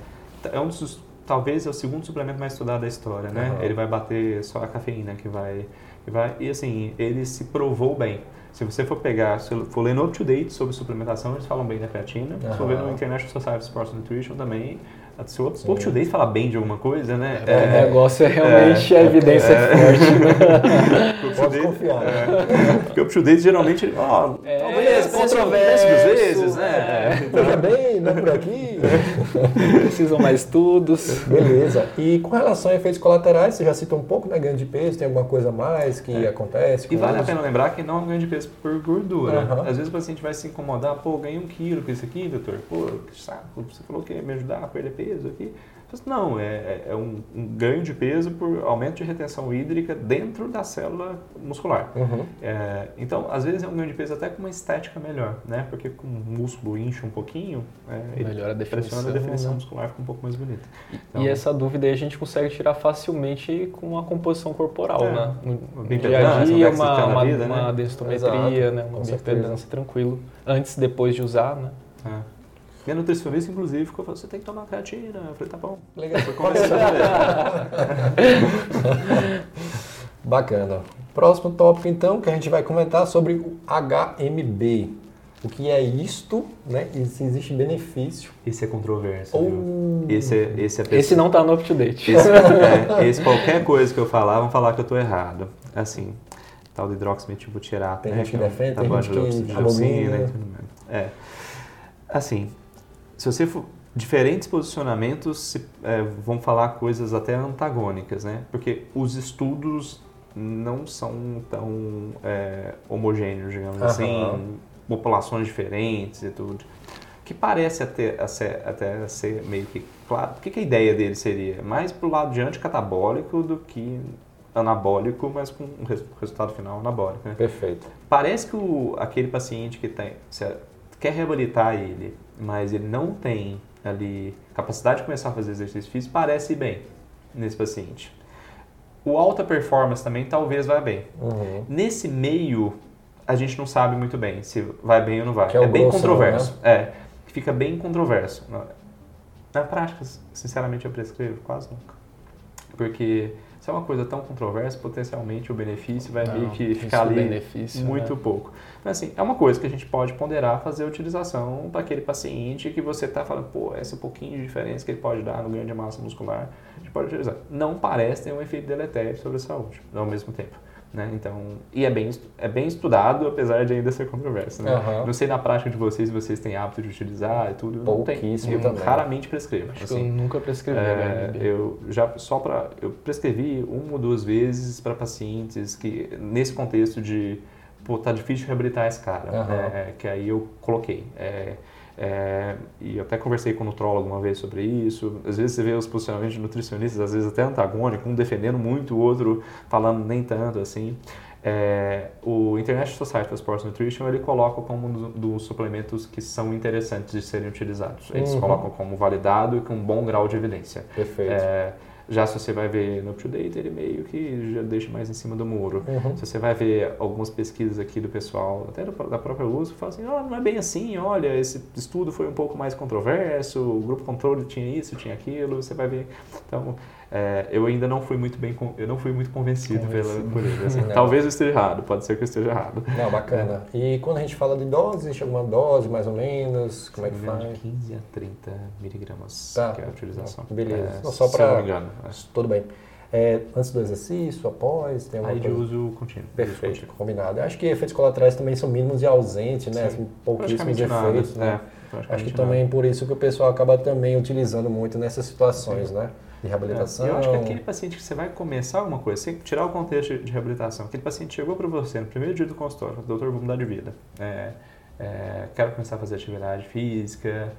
B: é um dos, talvez é o segundo suplemento mais estudado da história, né?
A: Aham.
B: Ele vai bater só a cafeína que vai, que vai. E assim, ele se provou bem. Se você for pegar, se for ler no up-to-date sobre suplementação, eles falam bem da creatina. Se for ver no International Society of Sports Nutrition também, se o
A: Sim.
B: up-to-date fala bem de alguma coisa, né?
C: o negócio é realmente a evidência
B: é.
C: forte, né?
B: o
A: Pode confiar.
B: é, porque o up-to-date geralmente, ó,
C: É,
B: talvez,
C: controverso,
B: às vezes, né?
C: é.
A: Veja bem, não é por aqui. *laughs*
C: Precisam mais estudos.
A: Beleza. E com relação a efeitos colaterais, você já citou um pouco, né? Ganho de peso, tem alguma coisa a mais que acontece?
B: E vale a pena lembrar que não é um ganho de peso por gordura. Às vezes o paciente vai se incomodar, pô, ganhei um quilo com isso aqui, doutor. Pô, que saco, você falou que ia me ajudar a perder peso aqui. Mas Não, é, é- é um, um ganho de peso por aumento de retenção hídrica dentro da célula muscular.
A: Uhum.
B: É, então, às vezes é um ganho de peso até com uma estética melhor, né? Porque com o músculo incha um pouquinho, é,
C: Melhora a definição.
B: a definição
C: né?
B: muscular, fica um pouco mais bonita. Então,
C: E essa dúvida aí a gente consegue tirar facilmente com a composição corporal,
B: É,
C: né?
B: uma
C: No dia a dia,
B: um
C: uma, uma,
B: vida,
C: uma
B: né?
A: Exato,
C: né? Uma bioimpedância tranquilo. Antes, depois de usar, né?
B: É. Minha nutricionista, inclusive, ficou falando, você tem que tomar creatina. Eu falei, tá bom.
A: Legal.
B: Foi *laughs* conversando *laughs*
A: Bacana. Próximo tópico, então, que a gente vai comentar sobre o HMB. O que é isto, né? E se existe benefício.
B: Esse é controverso, viu?
A: Ou...
B: Esse é, esse é
C: Esse não tá no up-to-date.
B: Esse, é, esse qualquer coisa que eu falar, vão falar que eu tô errado. Assim, tal de hidroximetilbutirato,
A: Tem
B: né?
A: gente que
B: é
A: defende, tem gente que abomina.
B: mais. É. Assim, se você for... Diferentes posicionamentos se- é, vão falar coisas até antagônicas, né? Porque os estudos não são tão é, homogêneos, digamos
A: Aham.
B: assim, populações diferentes e tudo. Que parece até, até ser meio que claro. O que, que a ideia dele seria? Mais pro lado de anticatabólico do que anabólico, mas com um res- resultado final anabólico. Né?
A: Perfeito.
B: Parece que o, aquele paciente que tem, quer reabilitar ele, mas ele não tem ali capacidade de começar a fazer exercício físico, parece bem nesse paciente. O alta performance também talvez vá bem.
A: Uhum.
B: Nesse meio, a gente não sabe muito bem se vai bem ou não vai.
A: Que é o
B: bem
A: grossão,
B: controverso. É, fica bem controverso. Na, na prática, sinceramente, eu prescrevo quase nunca. Porque Se é uma coisa tão controversa, potencialmente o benefício vai
C: Não,
B: meio que ficar ali
C: benefício,
B: muito
C: né?
B: pouco. Então, assim, é uma coisa que a gente pode ponderar fazer a utilização para aquele paciente que você está falando, pô, essa é um pouquinho de diferença que ele pode dar no ganho de massa muscular, a gente pode utilizar. Não parece ter um efeito deletério sobre a saúde ao mesmo tempo. Né? Então, e é bem, é bem estudado, apesar de ainda ser controverso. Né?
A: Aham.
B: Não sei na prática de vocês, se vocês têm hábito de utilizar e tudo. Não tem.
A: Pouquíssimo
B: Eu
A: também.
B: raramente prescrevo.
C: Acho
B: assim.
C: que eu nunca prescrevi
B: É,
C: HNB.
B: eu já só para eu prescrevi uma ou duas vezes para pacientes que nesse contexto de pô tá difícil reabilitar esse cara
A: Aham.
B: é, que aí eu coloquei É, é, e eu até conversei com o nutrólogo uma vez sobre isso às vezes você vê os posicionamentos de nutricionistas às vezes até antagônicos um defendendo muito o outro falando nem tanto assim é, o International Society for Sports Nutrition ele coloca como um dos, dos suplementos que são interessantes de serem utilizados. Eles
A: Uhum.
B: colocam como validado e com um bom grau de evidência.
A: Perfeito.
B: É, já se você vai ver no UpToDate, ele meio que já deixa mais em cima do muro.
A: Uhum.
B: Se você vai ver algumas pesquisas aqui do pessoal, até da própria uso, fala assim, ah, não é bem assim, olha, esse estudo foi um pouco mais controverso, o grupo controle tinha isso, tinha aquilo, você vai ver. Então, é, eu ainda não fui muito bem, eu não fui muito convencido, pela, por ele. assim. *laughs* Talvez eu esteja errado, pode ser que eu esteja errado.
A: Não, bacana. E quando a gente fala de dose, existe alguma dose mais ou menos? Como é que faz?
B: de 15 a 30 miligramas
A: Tá.
B: que é a utilização.
A: Beleza.
B: É,
A: Não, só
B: se não me engano. é.
A: Tudo bem. É, antes do exercício, após, tem alguma
B: Aí de
A: coisa?
B: uso contínuo.
A: Perfeito,
B: Uso contínuo.
A: combinado. Acho que efeitos colaterais também são mínimos e ausentes, né?
B: Sim.
A: Assim, pouquíssimos efeitos, né?
B: é,
A: Acho que
B: nada.
A: também por isso que o pessoal acaba também utilizando muito nessas situações, né? De
B: É,
A: reabilitação.
B: Eu acho que aquele paciente que você vai começar alguma coisa, sem tirar o contexto de- reabilitação, aquele paciente chegou para você no primeiro dia do consultório, doutor, vou mudar de vida, é, é, quero começar a fazer atividade física,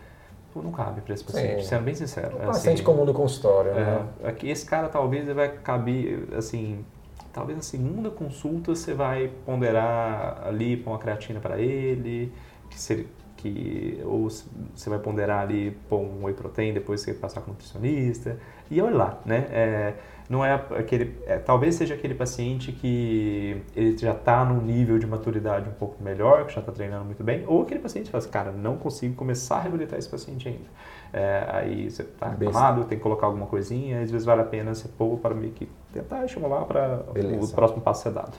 B: não cabe para esse paciente,
A: Sim.
B: sendo bem sincero.
A: Um
B: é
A: paciente
B: assim,
A: comum do consultório,
B: é,
A: né?
B: aqui, esse cara talvez ele vai caber, assim, talvez na segunda consulta você vai ponderar ali pôr uma creatina para ele, que seria que ou você vai ponderar ali pôr um whey protein depois você passar com nutricionista e olha lá, né? É, não é aquele, é, talvez seja aquele paciente que ele já está num nível de maturidade um pouco melhor, que já está treinando muito bem, ou aquele paciente que fala assim, cara, não consigo começar a reabilitar esse paciente ainda. É, aí você está
A: Besta.
B: acamado, tem que colocar alguma coisinha, às vezes vale a pena você pôr para meio que tentar estimular para o próximo passo ser dado.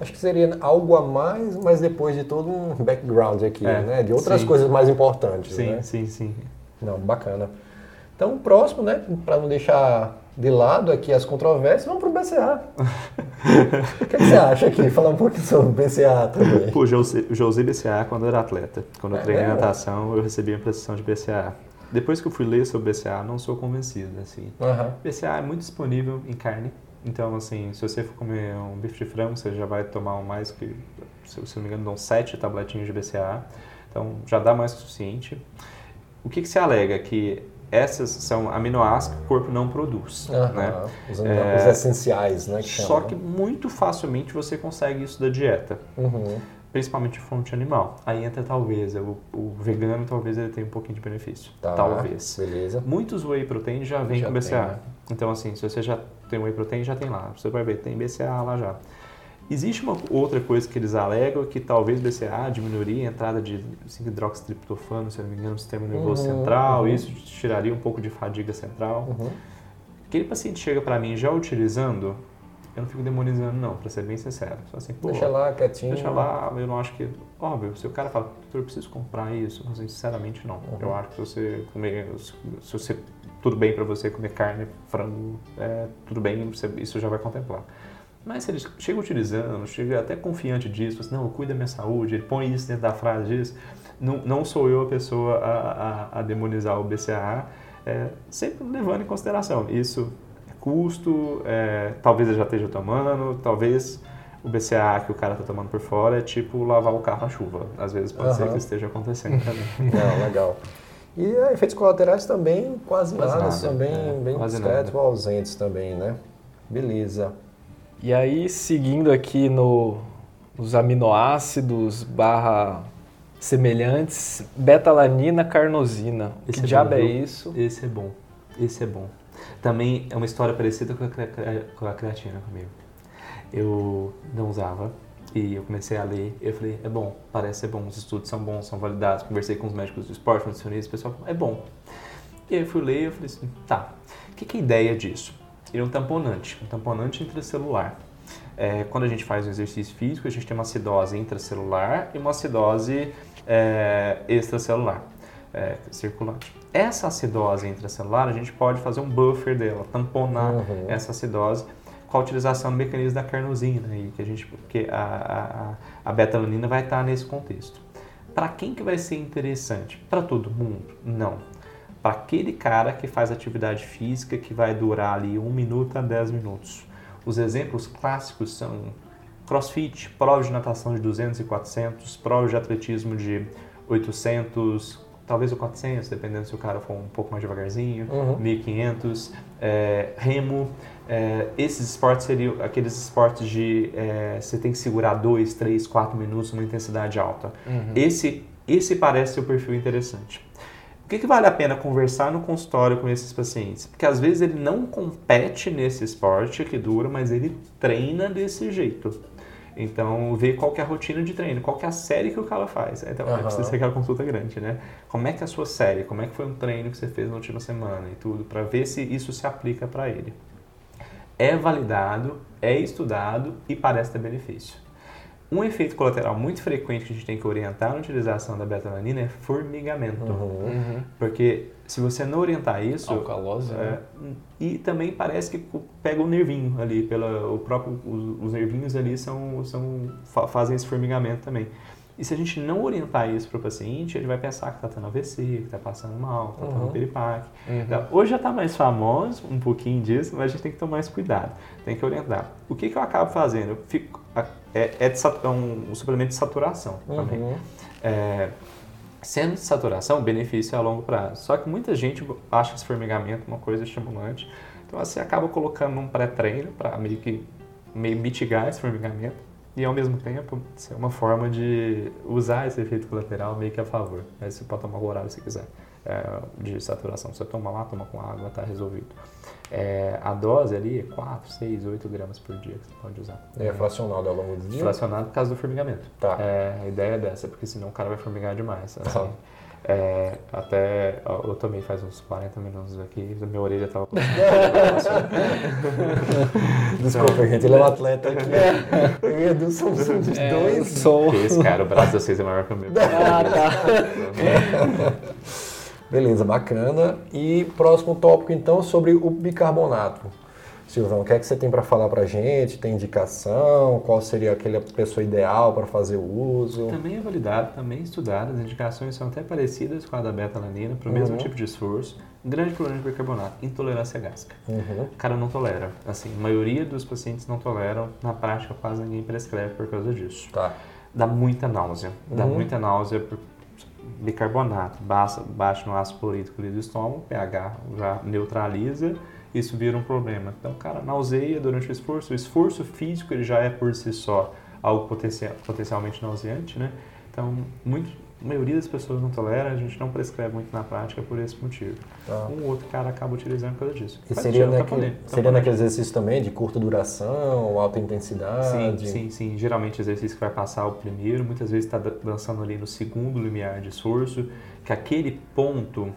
A: Acho que seria algo a mais, mas depois de todo um background aqui,
B: É,
A: né? De outras
B: sim.
A: coisas mais importantes,
B: Sim,
A: né?
B: sim, sim.
A: Não, bacana. Então, próximo, né? Para não deixar de lado aqui as controvérsias, vamos pro BCA. *laughs* o que, é que você acha aqui? Falar um pouquinho sobre o BCA também.
B: Pô, usei, já usei BCA quando eu era atleta. Quando eu
A: É
B: treinei
A: mesmo?
B: natação, eu recebi a prescrição de BCA. Depois que eu fui ler sobre BCA, não sou convencido, assim.
A: Aham.
B: BCA é muito disponível em carne. Então, assim, se você for comer um bife de frango, você já vai tomar um mais que, se se não me engano, dão sete tabletinhas de BCA. Então, já dá mais que o suficiente. O que, que se alega? Que essas são aminoácidos que o corpo não produz, né?
A: Os,
B: É,
A: os essenciais, né? Que
B: Só
A: chamam,
B: que
A: né?
B: muito facilmente você consegue isso da dieta.
A: Uhum.
B: principalmente fonte animal. Aí entra talvez, o, o vegano talvez ele tenha um pouquinho de benefício.
A: Tá.
B: Talvez.
A: Beleza.
B: Muitos whey protein já vêm com
A: tem,
B: BCA.
A: né?
B: Então assim, se você já tem whey protein, já tem lá. Você vai ver, tem BCA lá já. Existe uma outra coisa que eles alegam que talvez BCA diminuiria a entrada de 5-hidroxitriptofano, se eu não me engano, no sistema nervoso
A: Uhum,
B: central,
A: uhum.
B: isso tiraria um pouco de fadiga central.
A: Uhum.
B: Aquele paciente chega para mim já utilizando, eu não fico demonizando não, para ser bem sincero. Só assim, pô,
A: Deixa lá quietinho.
B: Deixa lá, eu não acho que. Óbvio, se o cara fala, doutor, eu preciso comprar isso, mas sinceramente não.
A: Uhum.
B: Eu acho que se você comer. Se você. Tudo bem pra você comer carne, frango, é, tudo bem, você- isso já vai contemplar. Mas se ele chega utilizando, chega até confiante disso, assim, não, eu cuido da minha saúde, ele põe isso dentro da frase disso, não, não sou eu a pessoa a, a, a demonizar o BCAA, é, sempre levando em consideração. Isso é custo, é, talvez ele já esteja tomando, talvez o BCA que o cara está tomando por fora é tipo lavar o carro na chuva. Às vezes pode ser
A: Aham.
B: que esteja acontecendo também. *laughs*
A: Não, legal. E é, efeitos colaterais também quase,
B: Quase
A: nada,
B: nada,
A: são bem,
B: é,
A: bem
B: quase
A: discretos
B: nada.
A: ou ausentes também, né? Beleza.
C: E aí, seguindo aqui no, nos aminoácidos barra semelhantes, betalanina, carnosina.
B: Esse
C: que
B: é
C: diabo
B: bom,
C: é isso?
B: Esse é bom. Esse é bom. Também é uma história parecida com a, cre- com a creatina comigo. Eu não usava e eu comecei a ler. Eu falei, é bom, parece ser bom, os estudos são bons, são validados. Conversei com os médicos do esporte, nutricionistas, o pessoal falou, é bom. E aí eu fui ler e eu falei assim, tá, o que, que é a ideia disso? Ele é um tamponante, um tamponante intracelular. É, quando a gente faz um exercício físico, a gente tem uma acidose intracelular e uma acidose é, extracelular, é, circulante. Essa acidose intracelular, a gente pode fazer um buffer dela, tamponar
A: Uhum.
B: essa acidose com a utilização do mecanismo da carnosina, aí, que a gente, porque a, a, a beta-alanina vai estar nesse contexto. Para quem que vai ser interessante? Para todo mundo? Não. Para aquele cara que faz atividade física que vai durar ali 1 minuto a 10 minutos. Os exemplos clássicos são crossfit, prova de natação de 200 e 400, prova de atletismo de 800, talvez o 400, dependendo se o cara for um pouco mais devagarzinho,
A: Uhum.
B: 1500, é, remo. é, esses esportes seriam aqueles esportes de é, você tem que segurar 2, 3, 4 minutos numa intensidade alta. Esse, esse parece ser o perfil interessante. O que, que vale a pena conversar no consultório com esses pacientes? Porque às vezes ele não compete nesse esporte que dura, mas ele treina desse jeito. Então, ver qual que é a rotina de treino, qual que é a série que o cara faz. Então,
A: Aham.
B: precisa ser aquela consulta grande, né? Como é que é a sua série? Como é que foi um treino que você fez na última semana e tudo, para ver se isso se aplica para ele. É validado, é estudado e parece ter benefício. Um efeito colateral muito frequente que a gente tem que orientar na utilização da beta-alanina é formigamento.
A: Uhum.
B: Porque se você não orientar isso,
C: Alcalose, né?
B: é, e também parece que pega o nervinho ali, pela, o próprio, os, os nervinhos ali são, são, fa- fazem esse formigamento também. E se a gente não orientar isso para o paciente, ele vai pensar que está tendo AVC, que está passando mal, que está tendo
A: Uhum.
B: piripaque.
C: Uhum.
B: Então, hoje já está mais famoso um pouquinho disso, mas a gente tem que tomar mais cuidado, tem que orientar. O que, que eu acabo fazendo? Eu fico, é, é, de é um, um suplemento de saturação também.
A: Uhum.
B: É, sendo de saturação, o benefício é a longo prazo. Só que muita gente acha esse formigamento uma coisa estimulante. Então você acaba colocando um pré-treino para meio que meio mitigar esse formigamento e ao mesmo tempo ser uma forma de usar esse efeito colateral meio que a favor. Aí você pode tomar o horário se quiser é, de saturação. Você toma lá, toma com água, tá resolvido. É, a dose ali é 4, 6, 8 gramas por dia que você pode usar.
A: É fracionado ao longo do dia?
B: Fracionado por causa do formigamento.
A: Tá.
B: É, a ideia é dessa, porque senão o cara vai formigar demais. assim.
A: Tá.
B: É, até eu tomei faz uns 40 minutos aqui, a minha orelha tava. *laughs*
A: Desculpa, gente, ele é um atleta aqui. Eu e o Edu somos uns
C: É,
A: dois.
C: sou...
B: Esse cara, o braço de vocês é maior que o meu.
C: Ah, tá. *laughs*
A: Beleza, bacana. E próximo tópico, então, sobre o bicarbonato. Silvão, o que é que você tem para falar para gente? Tem indicação? Qual seria aquela pessoa ideal para fazer o uso?
B: Também é validado, também é estudado, as indicações são até parecidas com a da beta-alanina, para o mesmo
A: Uhum.
B: tipo de esforço. Grande problema de bicarbonato, intolerância gástrica.
A: Uhum.
B: O cara não tolera. Assim, a maioria dos pacientes não toleram, na prática quase ninguém prescreve por causa disso.
A: Tá.
B: dá muita náusea. Dá
A: Uhum.
B: muita náusea por bicarbonato. Baixa, baixa no ácido clorídrico do estômago, pH já neutraliza, isso vira um problema. Então, o cara nauseia durante o esforço. O esforço físico ele já é por si só algo potencial, potencialmente nauseante, né? Então, muito, a maioria das pessoas não tolera, a gente não prescreve muito na prática por esse motivo.
A: Tá.
B: Um ou outro cara acaba utilizando por causa disso.
A: E
B: Faz
A: seria, naquele,
B: tamponete,
A: seria
B: tamponete.
A: naquele exercício também de curta duração, alta
B: Sim,
A: intensidade?
B: sim, sim. Geralmente o exercício que vai passar o primeiro, muitas vezes está dançando ali no segundo limiar de esforço, que aquele ponto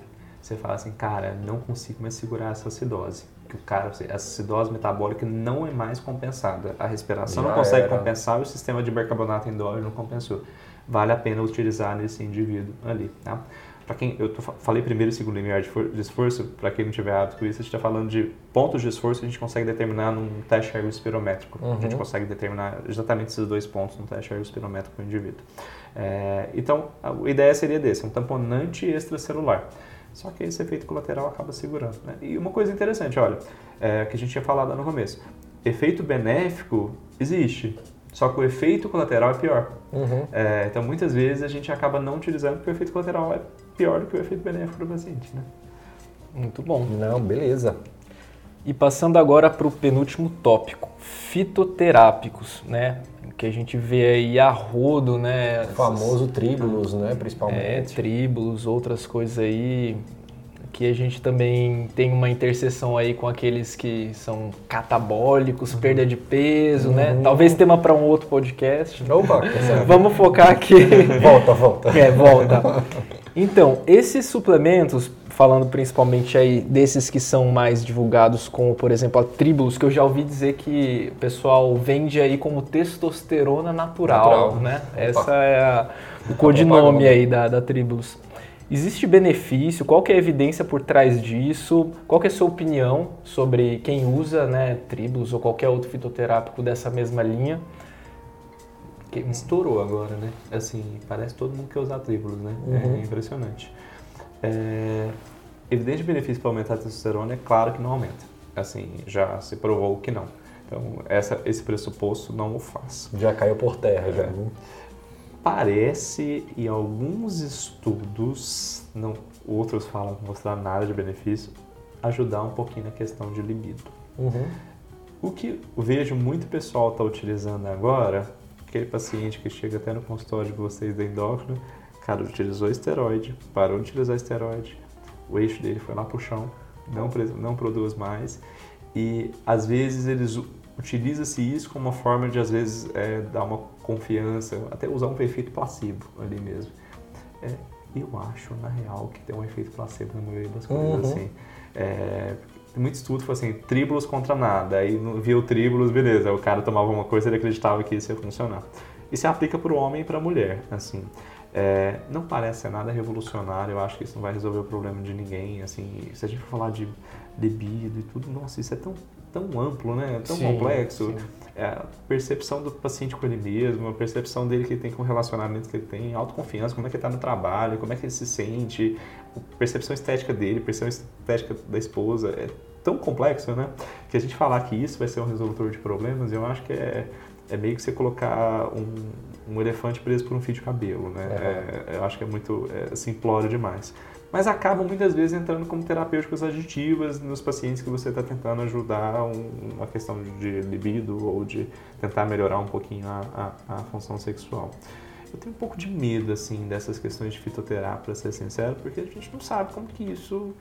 B: você fala assim, cara, não consigo mais segurar essa acidose. Que o cara, essa acidose metabólica não é mais compensada. A respiração
A: Já
B: não consegue
A: era.
B: compensar e o sistema de bicarbonato endógeno não compensou. Vale a pena utilizar nesse indivíduo ali, tá? Para quem eu tô fa- falei primeiro e segundo limiar de, for- de esforço, para quem não tiver hábito com isso, a gente está falando de pontos de esforço que a gente consegue determinar num teste ergospirométrico. A gente
A: Uhum.
B: consegue determinar exatamente esses dois pontos no teste ergospirométrico do indivíduo. É, então, a a ideia seria desse, um tamponante extracelular. Só que esse efeito colateral acaba segurando. Né? E uma coisa interessante, olha, é, que a gente tinha falado lá no começo. Efeito benéfico existe, só que o efeito colateral é pior.
A: Uhum.
B: É, então, muitas vezes a gente acaba não utilizando porque o efeito colateral é pior do que o efeito benéfico do paciente. Né?
C: Muito bom.
A: Não, beleza.
C: E passando agora para o penúltimo tópico, fitoterápicos, né? Que a gente vê aí a rodo, né?
A: O famoso tríbulos, né,
C: É,
A: principalmente.
C: tríbulos, outras coisas aí. Que a gente também tem uma interseção aí com aqueles que são catabólicos, perda de peso, né?
A: Uhum.
C: Talvez tema para um outro podcast.
A: Opa, *laughs*
C: Vamos focar aqui.
A: volta, volta.
C: É, volta. Então, esses suplementos falando principalmente aí desses que são mais divulgados, como por exemplo a Tribulus, que eu já ouvi dizer que o pessoal vende aí como testosterona natural, natural. né? Opa. Essa é a, o codinome aí da, da Tribulus. Existe benefício? Qual é a evidência por trás disso? Qual é a sua opinião sobre quem usa né, Tribulus ou qualquer outro fitoterápico dessa mesma linha?
B: Que estourou agora, né? Assim, parece todo mundo quer usar Tribulus, né? É uhum. É impressionante. É, evidente benefício para aumentar a testosterona é claro que não aumenta. Assim, já se provou que não. Então, essa, esse pressuposto não o faz.
A: Já caiu por terra, já. É.
B: Parece, em alguns estudos, não, outros falam que mostrar nada de benefício, ajudar um pouquinho na questão de libido. Uhum. O que vejo muito pessoal está utilizando agora, aquele paciente que chega até no consultório de vocês da endócrina, Cara, utilizou esteroide, parou de utilizar esteroide, o eixo dele foi lá pro chão, não, não produz mais. E às vezes eles utiliza-se isso como uma forma de às vezes é, dar uma confiança, até usar um efeito placebo ali mesmo. É, eu acho, na real, que tem um efeito placebo na maioria das coisas, uhum. assim. É, tem muito estudo que assim, tríbulos contra nada. Aí viu tríbulos, beleza. O cara tomava uma coisa e ele acreditava que isso ia funcionar. E se aplica para o homem e para a mulher, assim. É, não parece ser nada revolucionário, eu acho que isso não vai resolver o problema de ninguém. Assim, se a gente for falar de libido e tudo, nossa, isso é tão, tão amplo, né? tão sim, complexo. Sim. É, a percepção do paciente com ele mesmo, a percepção dele que ele tem com o relacionamento que ele tem, autoconfiança, como é que ele está no trabalho, como é que ele se sente, percepção estética dele, percepção estética da esposa. É tão complexo, né? Que a gente falar que isso vai ser um resolutor de problemas, eu acho que é, é meio que você colocar um, um elefante preso por um fio de cabelo, né? É, eu acho que é muito é, simplório demais. Mas acabam muitas vezes entrando como terapêuticas aditivas nos pacientes que você está tentando ajudar um, uma questão de libido ou de tentar melhorar um pouquinho a, a, a, função sexual. Eu tenho um pouco de medo, assim, dessas questões de fitoterapia, para ser sincero, porque a gente não sabe como que isso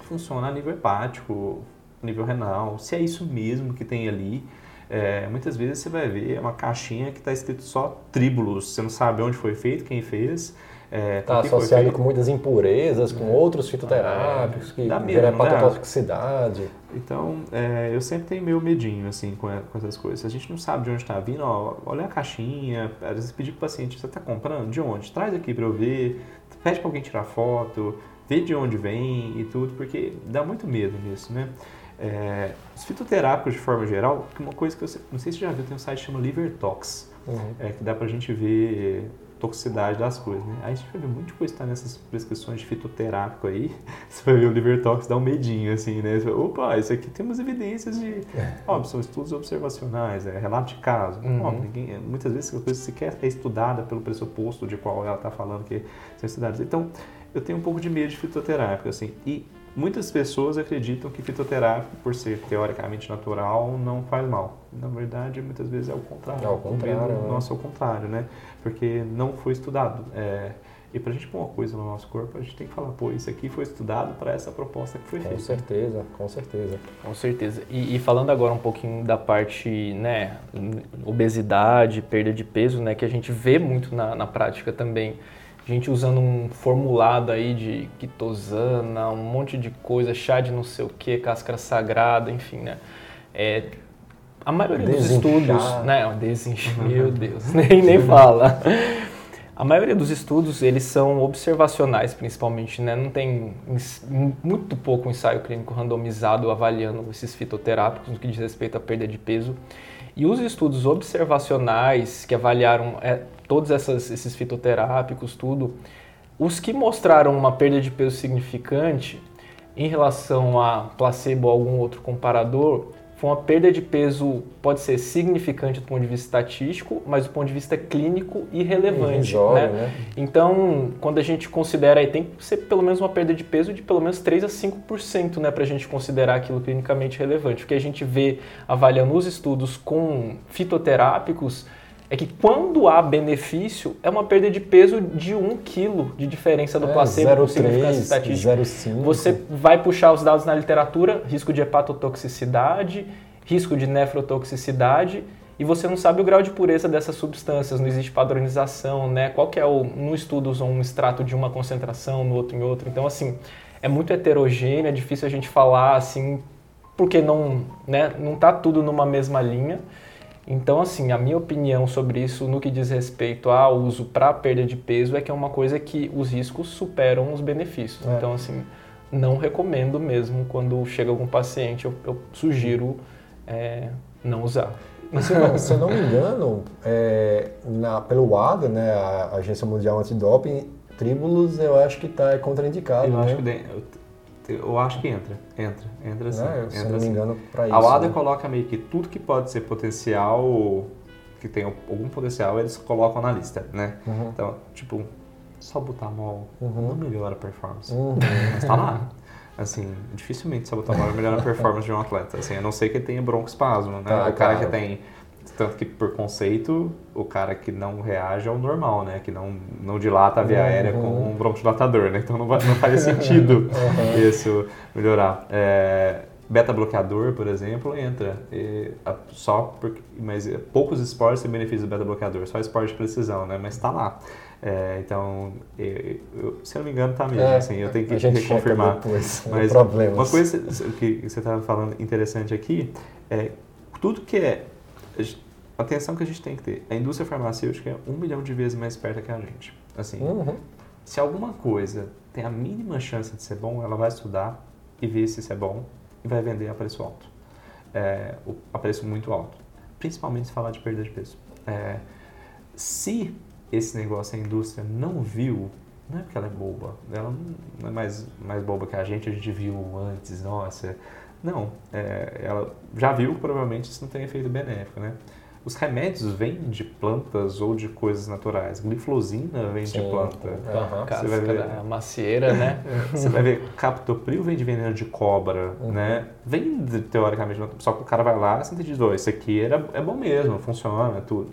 B: funciona a nível hepático, a nível renal, se é isso mesmo que tem ali. É, muitas vezes você vai ver uma caixinha que está escrito só tríbulos, você não sabe onde foi feito, quem fez.
A: Está é, tá associado com muitas impurezas, com é. outros fitoterápicos, que geram hepatotoxicidade.
B: Então, é, eu sempre tenho meu medinho assim, com, com, essas coisas. Se a gente não sabe de onde está vindo, ó, olha a caixinha, às vezes pedir para o paciente, você está comprando? De onde? Traz aqui para eu ver, pede para alguém tirar foto, vê de onde vem e tudo, porque dá muito medo nisso, né? É, os fitoterápicos, de forma geral, uma coisa que eu não sei se você já viu, tem um site que chama Livertox, uhum. é, que dá pra gente ver toxicidade das coisas, né? Aí a gente vai ver muita coisa que tá nessas prescrições de fitoterápico aí, *laughs* você vai ver o Livertox dá um medinho, assim, né? Você vai, Opa, isso aqui tem umas evidências de... É. Ó, são estudos observacionais, é relato de caso. Uhum. Ó, ninguém, muitas vezes a coisa sequer é estudada pelo pressuposto de qual ela está falando que são estudadas. Então, eu tenho um pouco de medo de fitoterápico, assim, e Muitas pessoas acreditam que fitoterapia, por ser teoricamente natural, não faz mal. Na verdade, muitas vezes é o contrário.
A: É o contrário.
B: O nosso é o contrário, né? Porque não foi estudado. É, e para a gente pôr uma coisa no nosso corpo, a gente tem que falar, pô, isso aqui foi estudado para essa proposta que foi
A: com
B: feita.
A: Com certeza, com certeza.
C: Com certeza. E, e, falando agora um pouquinho da parte, né, obesidade, perda de peso, né, que a gente vê muito na, na prática também gente usando um formulado aí de quitosana, um monte de coisa, chá de não sei o que, cáscara sagrada, enfim, né? É, a maioria dos estudos, né? Desinchar, *laughs* meu Deus, *laughs* nem, nem fala. A maioria dos estudos, eles são observacionais, principalmente, né? Não tem muito pouco ensaio clínico randomizado avaliando esses fitoterápicos no que diz respeito à perda de peso. E os estudos observacionais que avaliaram é, todos essas, esses fitoterápicos, tudo, os que mostraram uma perda de peso significante em relação a placebo ou algum outro comparador, foi uma perda de peso, pode ser significante do ponto de vista estatístico, mas do ponto de vista clínico irrelevante. né? né? Então, quando a gente considera aí, tem que ser pelo menos uma perda de peso de pelo menos 3 a 5% né, para a gente considerar aquilo clinicamente relevante. O que a gente vê avaliando os estudos com fitoterápicos é que quando há benefício, é uma perda de peso de 1 kg de diferença do é, placebo 0,3, Você vai puxar os dados na literatura, risco de hepatotoxicidade, risco de nefrotoxicidade, e você não sabe o grau de pureza dessas substâncias, não existe padronização, né? Qual que é o... No estudo usam um extrato de uma concentração, no outro em outro. Então, assim, é muito heterogêneo, é difícil a gente falar assim, porque não, né, não tá tudo numa mesma linha. Então, assim, a minha opinião sobre isso no que diz respeito ao uso para perda de peso é que é uma coisa que os riscos superam os benefícios. É. Então, assim, não recomendo mesmo quando chega algum paciente, eu, eu sugiro é, não usar.
A: Se eu, se eu não me engano, é, na, pelo ADA, né, a Agência Mundial Antidoping, tríbulos eu acho que está contraindicado.
B: Eu
A: né?
B: acho que eu, acho que entra, entra, entra sim.
A: É,
B: se
A: entra, não me engano, para isso.
B: A ADA
A: né?
B: coloca meio que tudo que pode ser potencial, que tem algum potencial, eles colocam na lista, né?
A: Uhum.
B: Então, tipo, só butamol
A: Uhum.
B: não melhora a performance.
A: Uhum.
B: Mas tá lá. Assim, dificilmente salbutamol melhora a performance de um atleta. Assim, a não ser que ele tenha broncoespasmo, né?
A: Tá,
B: o cara
A: claro.
B: que tem... Tanto que, por conceito, o cara que não reage é o normal, né? Que não, não dilata a via
A: Uhum.
B: aérea com um broncodilatador, né? Então não, vai, não faria *laughs* sentido
A: Uhum.
B: isso melhorar. É, Beta-bloqueador, por exemplo, entra. E, a- só porque, mas é, poucos esportes têm benefício do beta-bloqueador, só esporte de precisão, né? Mas está lá. É, então, eu- eu- se eu não me engano, tá mesmo.
A: É,
B: assim, eu tenho que reconfirmar.
A: depois, não
B: Mas
A: problemas.
B: uma coisa que você estava falando interessante aqui é tudo que é. Atenção que a gente tem que ter. A indústria farmacêutica é um milhão de vezes mais esperta que a gente. Assim,
A: Uhum.
B: se alguma coisa tem a mínima chance de ser bom, ela vai estudar e ver se isso é bom e vai vender a preço alto. É, a preço muito alto. Principalmente se falar de perda de peso. É, se esse negócio a indústria não viu, não é porque ela é boba, ela não é mais, mais boba que a gente, a gente viu antes, nossa. Não, é, ela já viu provavelmente isso não tem efeito benéfico, né? Os remédios vêm de plantas ou de coisas naturais. Glifosina vem de
A: Sim.
B: planta.
A: Aham.
C: Casca
B: Você vai ver.
C: da macieira, né? *laughs*
B: Você vai ver, captopril vem de veneno de cobra,
A: Uhum.
B: né? Vem, de- teoricamente, só que o cara vai lá e sintetiza, "Ó, isso aqui era, é bom mesmo, funciona, tudo.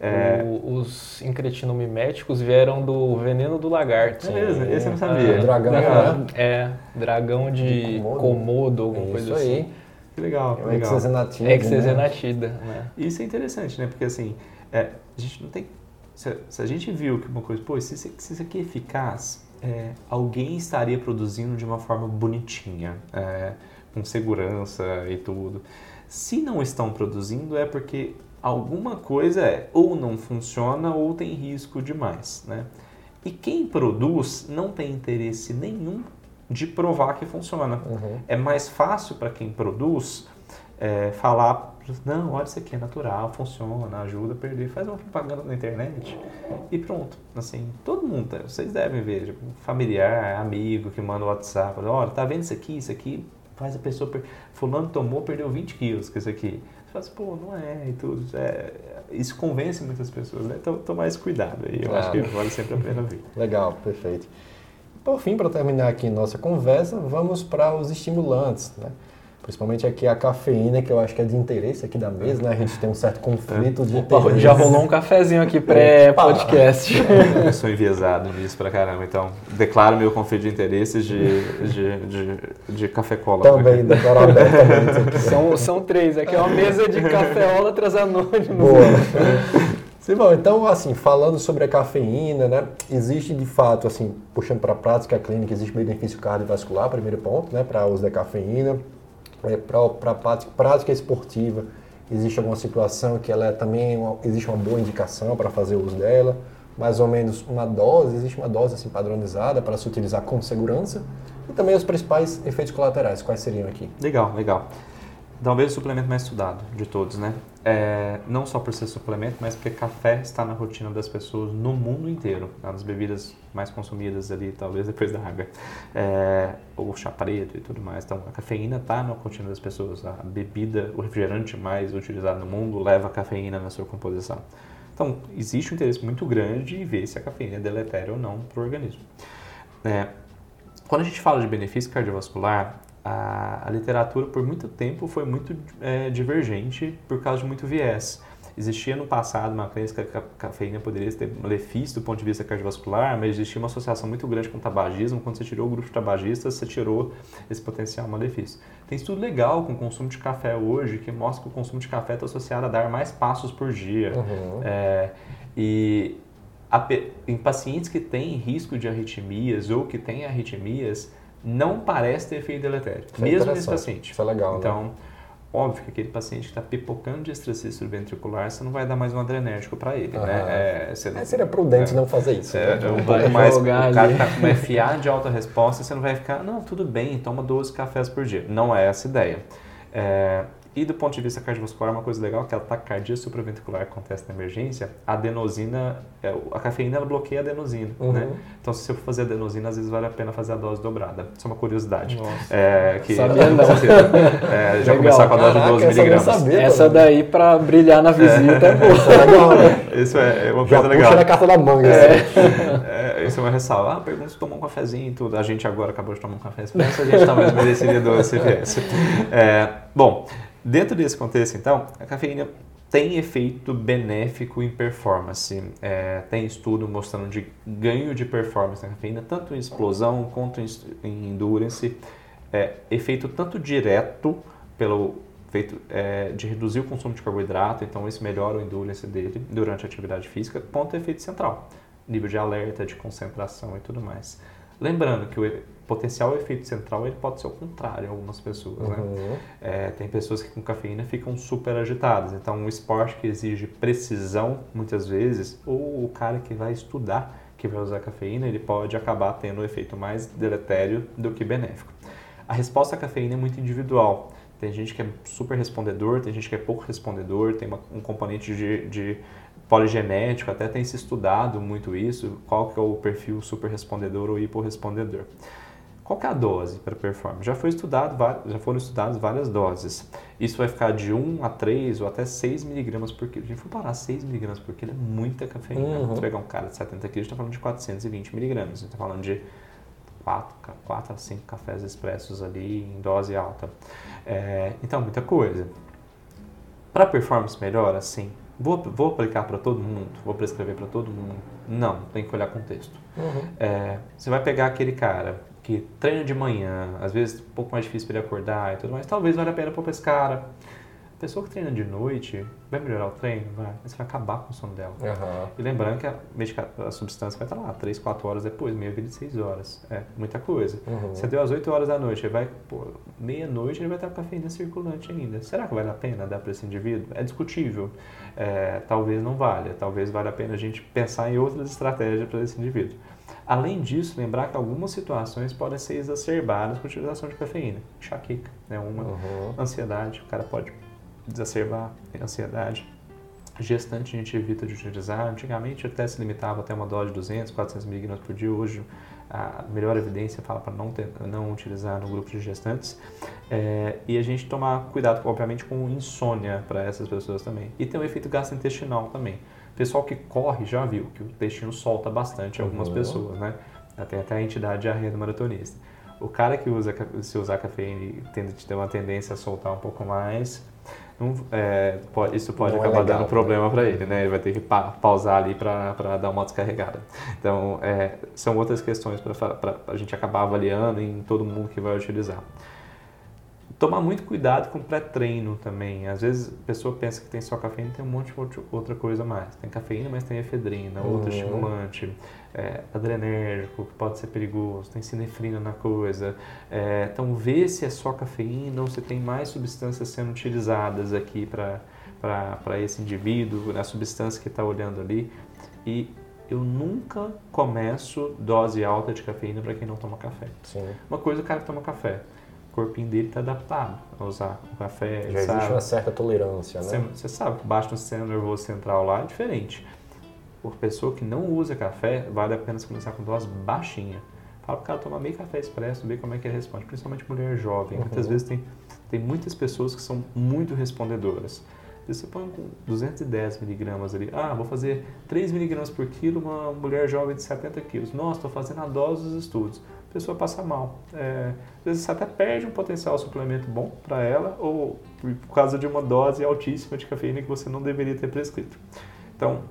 B: É,
C: O- os incretinomiméticos vieram do veneno do lagarto.
B: É mesmo? Esse eu não
C: É,
B: sabia.
A: Dragão,
C: da-
A: né?
C: É, dragão de
A: De Komodo.
C: Komodo, alguma
A: Isso
C: coisa
A: aí.
C: assim.
B: Que legal, que
A: É
B: legal.
A: hexazenatida, né?
C: Hexazenatida, né?
B: Isso é interessante, né? Porque assim, é, a gente não tem. Se, se a gente viu que uma coisa, pô, se, isso- se isso aqui é eficaz, é, alguém estaria produzindo de uma forma bonitinha, é, com segurança e tudo. Se não estão produzindo, é porque alguma coisa é ou não funciona ou tem risco demais, né? E quem produz não tem interesse nenhum de provar que funciona.
A: Uhum.
B: É mais fácil para quem produz é, falar, não, olha isso aqui é natural, funciona, ajuda a perder, faz uma propaganda na internet e pronto. Assim, todo mundo, vocês devem ver, tipo, familiar, amigo que manda o WhatsApp, olha, tá vendo isso aqui, isso aqui faz a pessoa, per... fulano tomou, perdeu 20 quilos com isso aqui. Você fala assim, pô, não é e tudo. É, isso convence muitas pessoas, né? Então, tomar esse cuidado aí, eu acho que vale sempre a pena ver.
A: Legal, perfeito. Por fim, para terminar aqui nossa conversa, vamos para os estimulantes, né? Principalmente aqui a cafeína, que eu acho que é de interesse aqui da mesa, né? A gente tem um certo conflito de
C: Opa,
A: interesse.
C: já rolou um cafezinho aqui pré-podcast. *laughs*
B: Eu sou enviesado nisso pra caramba, então declaro meu conflito de interesses de, de, de, de café cola.
A: Também, declaro abertamente
C: são, são três, aqui é uma mesa de cafeólatras anônimos.
A: Boa. *laughs* Sim, bom, então, assim, falando sobre a cafeína, né, existe de fato, assim, puxando para a prática clínica, existe benefício cardiovascular, primeiro ponto, né, para uso da cafeína. É, para a prática esportiva, existe alguma situação que ela é também, uma- existe uma boa indicação para fazer uso dela, mais ou menos uma dose, existe uma dose assim padronizada para se utilizar com segurança, e também os principais efeitos colaterais, quais seriam aqui?
B: Legal, legal. Talvez o suplemento mais estudado de todos, né? É, não só por ser suplemento, mas porque café está na rotina das pessoas no mundo inteiro. É uma das bebidas mais consumidas ali, talvez depois da água. É, o chá preto e tudo mais. Então, a cafeína está na rotina das pessoas. A bebida, o refrigerante mais utilizado no mundo leva cafeína na sua composição. Então, existe um interesse muito grande em ver se a cafeína é deletéria ou não para o organismo. É, quando a gente fala de benefício cardiovascular, a, a literatura por muito tempo foi muito é, divergente por causa de muito viés. Existia no passado uma crença que a ca- cafeína poderia ter malefício do ponto de vista cardiovascular, mas existia uma associação muito grande com o tabagismo. Quando você tirou o grupo de tabagistas, você tirou esse potencial malefício. Tem estudo legal com o consumo de café hoje que mostra que o consumo de café está associado a dar mais passos por dia.
A: Uhum.
B: É, e a em pacientes que têm risco de arritmias ou que têm arritmias, não parece ter efeito deletério,
A: é
B: mesmo nesse paciente.
A: Isso é legal, né?
B: Então, óbvio que aquele paciente que está pipocando de extracístolo ventricular, você não vai dar mais um adrenérgico para ele, né? É, você não-
A: É, seria prudente
B: é.
A: não fazer isso.
B: é,
A: né?
B: é um pouco mais. O cara
C: ali.
B: tá com FA *laughs* de alta resposta, você não vai ficar, não, tudo bem, toma 12 cafés por dia. Não é essa a ideia. É, e do ponto de vista cardiovascular, uma coisa legal é que a taquicardia supraventricular que acontece na emergência, a adenosina, é, a cafeína ela bloqueia a adenosina,
A: Uhum.
B: né? Então, se você for fazer adenosina, às vezes vale a pena fazer a dose dobrada. Isso é uma curiosidade.
C: Nossa.
B: É, que,
C: Sabia não.
B: É, já
C: Legal.
B: começar com a dose de
A: Caraca,
B: 12
A: essa eu não
B: miligramas.
A: sabia.
C: Essa daí pra brilhar na visita é boa. *laughs*
A: Isso é né?
B: Isso é é uma
A: Já
B: coisa
A: puxa
B: legal.
A: na carta da manga. assim.
B: É, isso é uma ressalva. Ah, pergunta se tomou um cafezinho e tudo. A gente agora acabou de tomar um café expresso, a gente talvez mereceria 12 se viesse. É, bom, dentro desse contexto, então, a cafeína tem efeito benéfico em performance. É, tem estudo mostrando de ganho de performance na cafeína, tanto em explosão quanto em, endurance. É, efeito tanto direto pelo feito é, de reduzir o consumo de carboidrato, então isso melhora o endurance dele durante a atividade física, quanto efeito central, nível de alerta, de concentração e tudo mais. Lembrando que o potencial efeito central ele pode ser o contrário em algumas pessoas, né?
A: Uhum.
B: É, tem pessoas que com cafeína ficam super agitadas. Então, um esporte que exige precisão, muitas vezes, ou o cara que vai estudar, que vai usar cafeína, ele pode acabar tendo um efeito mais deletério do que benéfico. A resposta à cafeína é muito individual. Tem gente que é super respondedor, tem gente que é pouco respondedor, tem uma- um componente de, de poligenético, até tem se estudado muito isso, qual que é o perfil super respondedor ou hiporrespondedor. Qual que é a dose para performance? Já, foi estudado, já foram estudadas várias doses. Isso vai ficar de 1 a 3 ou até 6 miligramas por quilo. A gente for parar 6 miligramas por quilo é muita cafeína.
A: Uhum.
B: Se pegar um cara de 70 quilos, a gente está falando de 420 miligramas. A gente está falando de 4, 4 a 5 cafés expressos ali em dose alta. É, então, muita coisa. Para performance melhor, assim, vou, vou aplicar para todo mundo? Vou prescrever para todo mundo? Não, tem que olhar contexto.
A: Uhum.
B: É, você vai pegar aquele cara que treina de manhã, às vezes um pouco mais difícil para ele acordar e tudo mais, talvez valha a pena para esse cara. A pessoa que treina de noite vai melhorar o treino? Vai, mas vai acabar com o sono dela.
A: Aham.
B: E lembrando que a, medica- a substância vai estar lá 3, 4 horas depois, meia vida de 6 horas. É muita coisa.
A: Uhum.
B: Você deu às 8 horas da noite, ele vai, pô, meia-noite ele vai estar com cafeína circulante ainda. Será que vale a pena dar para esse indivíduo? É discutível. É, talvez não valha. Talvez valha a pena a gente pensar em outras estratégias para esse indivíduo. Além disso, lembrar que algumas situações podem ser exacerbadas com a utilização de cafeína. Enxaqueca, né? Uma
A: Uhum.
B: ansiedade, o cara pode exacerbar a ansiedade. Gestante a gente evita de utilizar. Antigamente até se limitava até uma dose de 200, 400 mg por dia. Hoje a melhor evidência fala para não, ter- não utilizar no grupo de gestantes. É, e a gente tomar cuidado, obviamente, com insônia para essas pessoas também. E tem o efeito gastrointestinal também. Pessoal que corre já viu que o intestino solta bastante algumas
A: Uhum.
B: pessoas, né? Tem até a entidade arreia do maratonista. O cara que usa, se usar cafeína e tende a ter uma tendência a soltar um pouco mais, não- é, pode- isso pode
A: Não é
B: acabar
A: legal,
B: dando problema para ele, né? Ele vai ter que pa- pausar ali para dar uma descarregada. Então, é, são outras questões para a gente acabar avaliando em todo mundo que vai utilizar. Tomar muito cuidado com o pré-treino também. Às vezes a pessoa pensa que tem só cafeína tem um monte de outra- coisa mais. Tem cafeína, mas tem efedrina, outro
A: Uhum.
B: estimulante, é, adrenérgico, que pode ser perigoso, tem sinefrina na coisa. É, então, vê se é só cafeína ou se tem mais substâncias sendo utilizadas aqui para esse indivíduo, a substância que está olhando ali. E eu nunca começo dose alta de cafeína para quem não toma café.
A: Sim.
B: Uma coisa é o cara que toma café. O corpinho dele está adaptado a usar o café,
A: Já
B: sabe?
A: existe uma certa tolerância, né?
B: você sabe que baixo no sistema nervoso central lá é diferente. Por pessoa que não usa café, vale a pena começar com dose baixinha. Fala pro cara tomar meio café expresso, ver como é que ele responde. Principalmente mulher jovem. Muitas
A: Uhum.
B: vezes tem, tem muitas pessoas que são muito respondedoras. Você põe com 210 miligramas ali, ah, vou fazer 3 miligramas por quilo, uma mulher jovem de 70 quilos. Nossa, estou fazendo a dose dos estudos. Pessoa passa mal. É, às vezes até perde um potencial suplemento bom para ela, ou por causa de uma dose altíssima de cafeína que você não deveria ter prescrito. Então,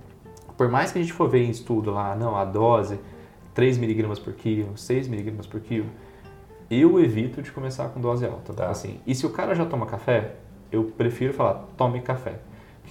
B: por mais que a gente for ver em estudo lá, não, a dose 3 miligramas por quilo, 6 miligramas por quilo, eu evito de começar com dose alta.
A: Tá.
B: Assim, e se o cara já toma café, eu prefiro falar, tome café.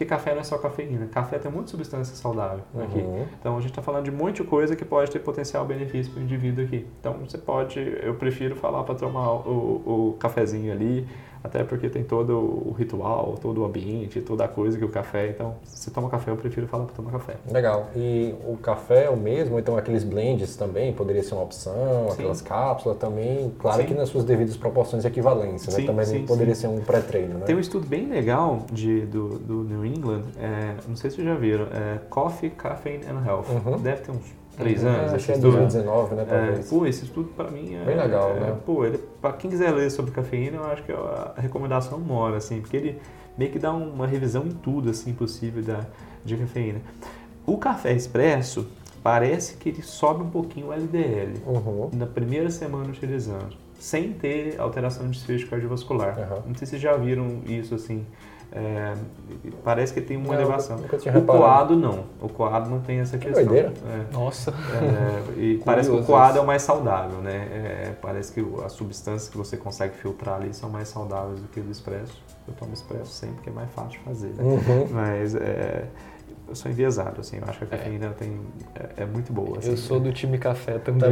B: Porque café não é só cafeína. Café tem muita substância saudável aqui.
A: Uhum.
B: Então a gente está falando de muita coisa que pode ter potencial benefício para o indivíduo aqui. Então você pode, eu prefiro falar para tomar o, o cafezinho ali, até porque tem todo o ritual, todo o ambiente, toda a coisa que o café. Então, se toma café, eu prefiro falar para tomar café.
A: Legal. E o café é o mesmo? Então, aqueles blends também poderia ser uma opção,
B: Sim.
A: aquelas cápsulas também. Claro
B: Sim.
A: que nas suas devidas proporções e equivalência, né?
B: Sim,
A: Também
B: sim,
A: poderia ser um pré-treino, né?
B: Tem um estudo bem legal de, do, do New England, é, não sei se vocês já viram, é Coffee, Caffeine and Health.
A: Uhum.
B: Deve ter uns três
A: Uhum.
B: anos
A: Acho
B: esse
A: que é
B: estudo.
A: 2019, né?
B: É, pô, esse estudo para mim é
A: Bem legal,
B: é,
A: né?
B: Pô, ele, para quem quiser ler sobre cafeína, eu acho que a recomendação mora, assim, porque ele meio que dá uma revisão em tudo, assim, possível da, de cafeína. O café expresso parece que ele sobe um pouquinho o LDL
A: Uhum.
B: na primeira semana utilizando, sem ter alteração de desfecho cardiovascular.
A: Aham.
B: Não sei se vocês já viram isso, assim. É, parece que tem uma
A: Não,
B: elevação.
A: nunca tinha
B: O coado não. O coado não tem essa questão.
A: doideira.
B: É.
C: Nossa.
B: É, e *laughs* parece que o coado é o mais saudável, né? É, parece que as substâncias que você consegue filtrar ali são mais saudáveis do que o do expresso. Eu tomo expresso sempre, porque é mais fácil de fazer, né?
A: Uhum.
B: Mas é, eu sou enviesado, assim. Eu acho que a cafeína tem, é, é muito boa. Assim,
C: Eu sou do time café *laughs* também.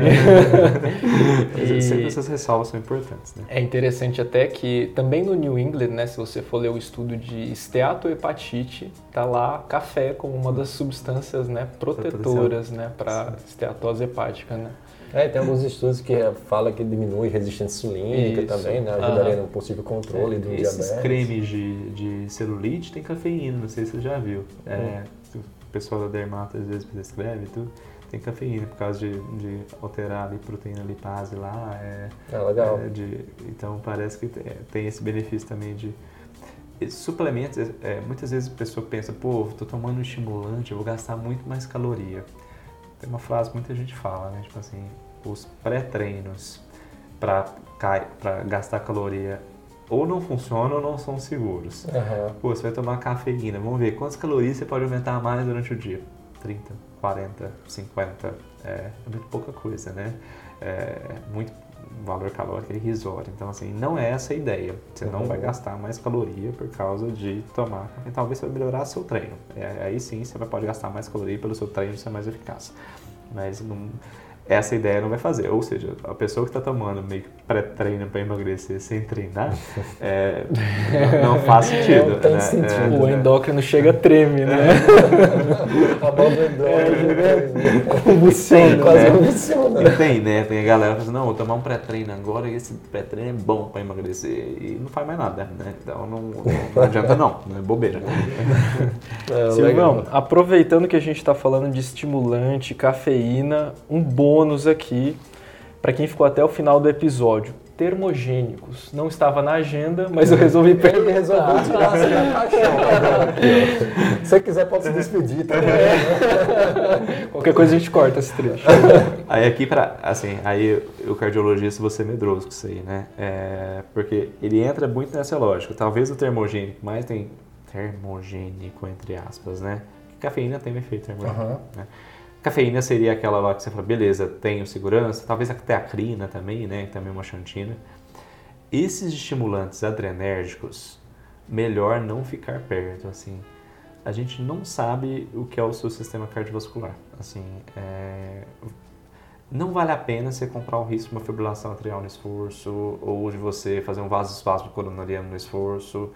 C: E-
B: Sempre essas ressalvas são importantes, né?
C: É interessante até que também no New England, né, se você for ler o estudo de esteatohepatite, tá lá café como uma das substâncias, né, protetoras, né, para esteatose hepática, né?
A: É, tem alguns estudos que falam que diminui resistência insulínica
C: Isso.
A: também, né? Ajudaria
C: Aham.
A: no possível controle do
B: Esses
A: diabetes.
B: cremes de, de celulite tem cafeína, não sei se você já viu. É, o pessoal da dermato às vezes prescreve e tudo. Tem cafeína por causa de, de alterar ali proteína lipase lá. É,
A: É legal.
B: é, de- então parece que tem, tem esse benefício também de. Suplementos, é, muitas vezes a pessoa pensa, pô, tô tomando um estimulante, eu vou gastar muito mais caloria. Tem uma frase que muita gente fala, né? Tipo assim, os pré-treinos para gastar caloria ou não funcionam ou não são seguros.
A: Aham.
B: Pô, você vai tomar cafeína, vamos ver quantas calorias você pode aumentar mais durante o dia. 30, 40, 50, é, é muito pouca coisa, né? É muito valor calórico irrisório. Então, assim, não é essa a ideia. Você não
A: Uhum.
B: vai gastar mais caloria por causa de tomar café. Talvez você vai melhorar seu treino. É, aí sim, você vai- pode gastar mais caloria pelo seu treino ser mais eficaz. Mas não, essa ideia não vai fazer. Ou seja, a pessoa que está tomando meio que pré-treino para emagrecer sem treinar, é, não, não faz sentido.
A: Não tem
B: né?
A: sentido.
B: É,
C: O endócrino chega treme, né? *laughs*
A: A bomba
B: É,
A: Convulsiona, quase
B: né?
A: convulsiona.
B: E tem, né? Tem a galera que fala assim, não, vou tomar um pré-treino agora e esse pré-treino é bom para emagrecer. E não faz mais nada, né? Então não, não, não adianta não, não é bobeira. *laughs*
A: É,
C: Silvão,
A: legal.
C: aproveitando que a gente está falando de estimulante, cafeína, um bônus aqui para quem ficou até o final do episódio. Termogênicos. Não estava na agenda, mas eu resolvi
A: Ele
C: perguntar.
A: resolveu tirar assim da caixão. Se você quiser, pode se despedir tá também.
C: Qualquer coisa a gente corta esse trecho. *laughs*
B: Aí aqui pra, assim, aí o cardiologista você é medroso com isso aí, né? É, porque ele entra muito nessa lógica. Talvez o termogênico mais tem termogênico entre aspas, né? Cafeína tem um efeito termogênico.
A: Aham.
B: né? Cafeína seria aquela lá que você fala, beleza, tenho segurança, talvez até a crina também, né? Também uma xantina. Esses estimulantes adrenérgicos, melhor não ficar perto, assim. A gente não sabe o que é o seu sistema cardiovascular, assim, é, não vale a pena você comprar um risco de uma fibrilação atrial no esforço ou de você fazer um vasoespasmo coronariano no esforço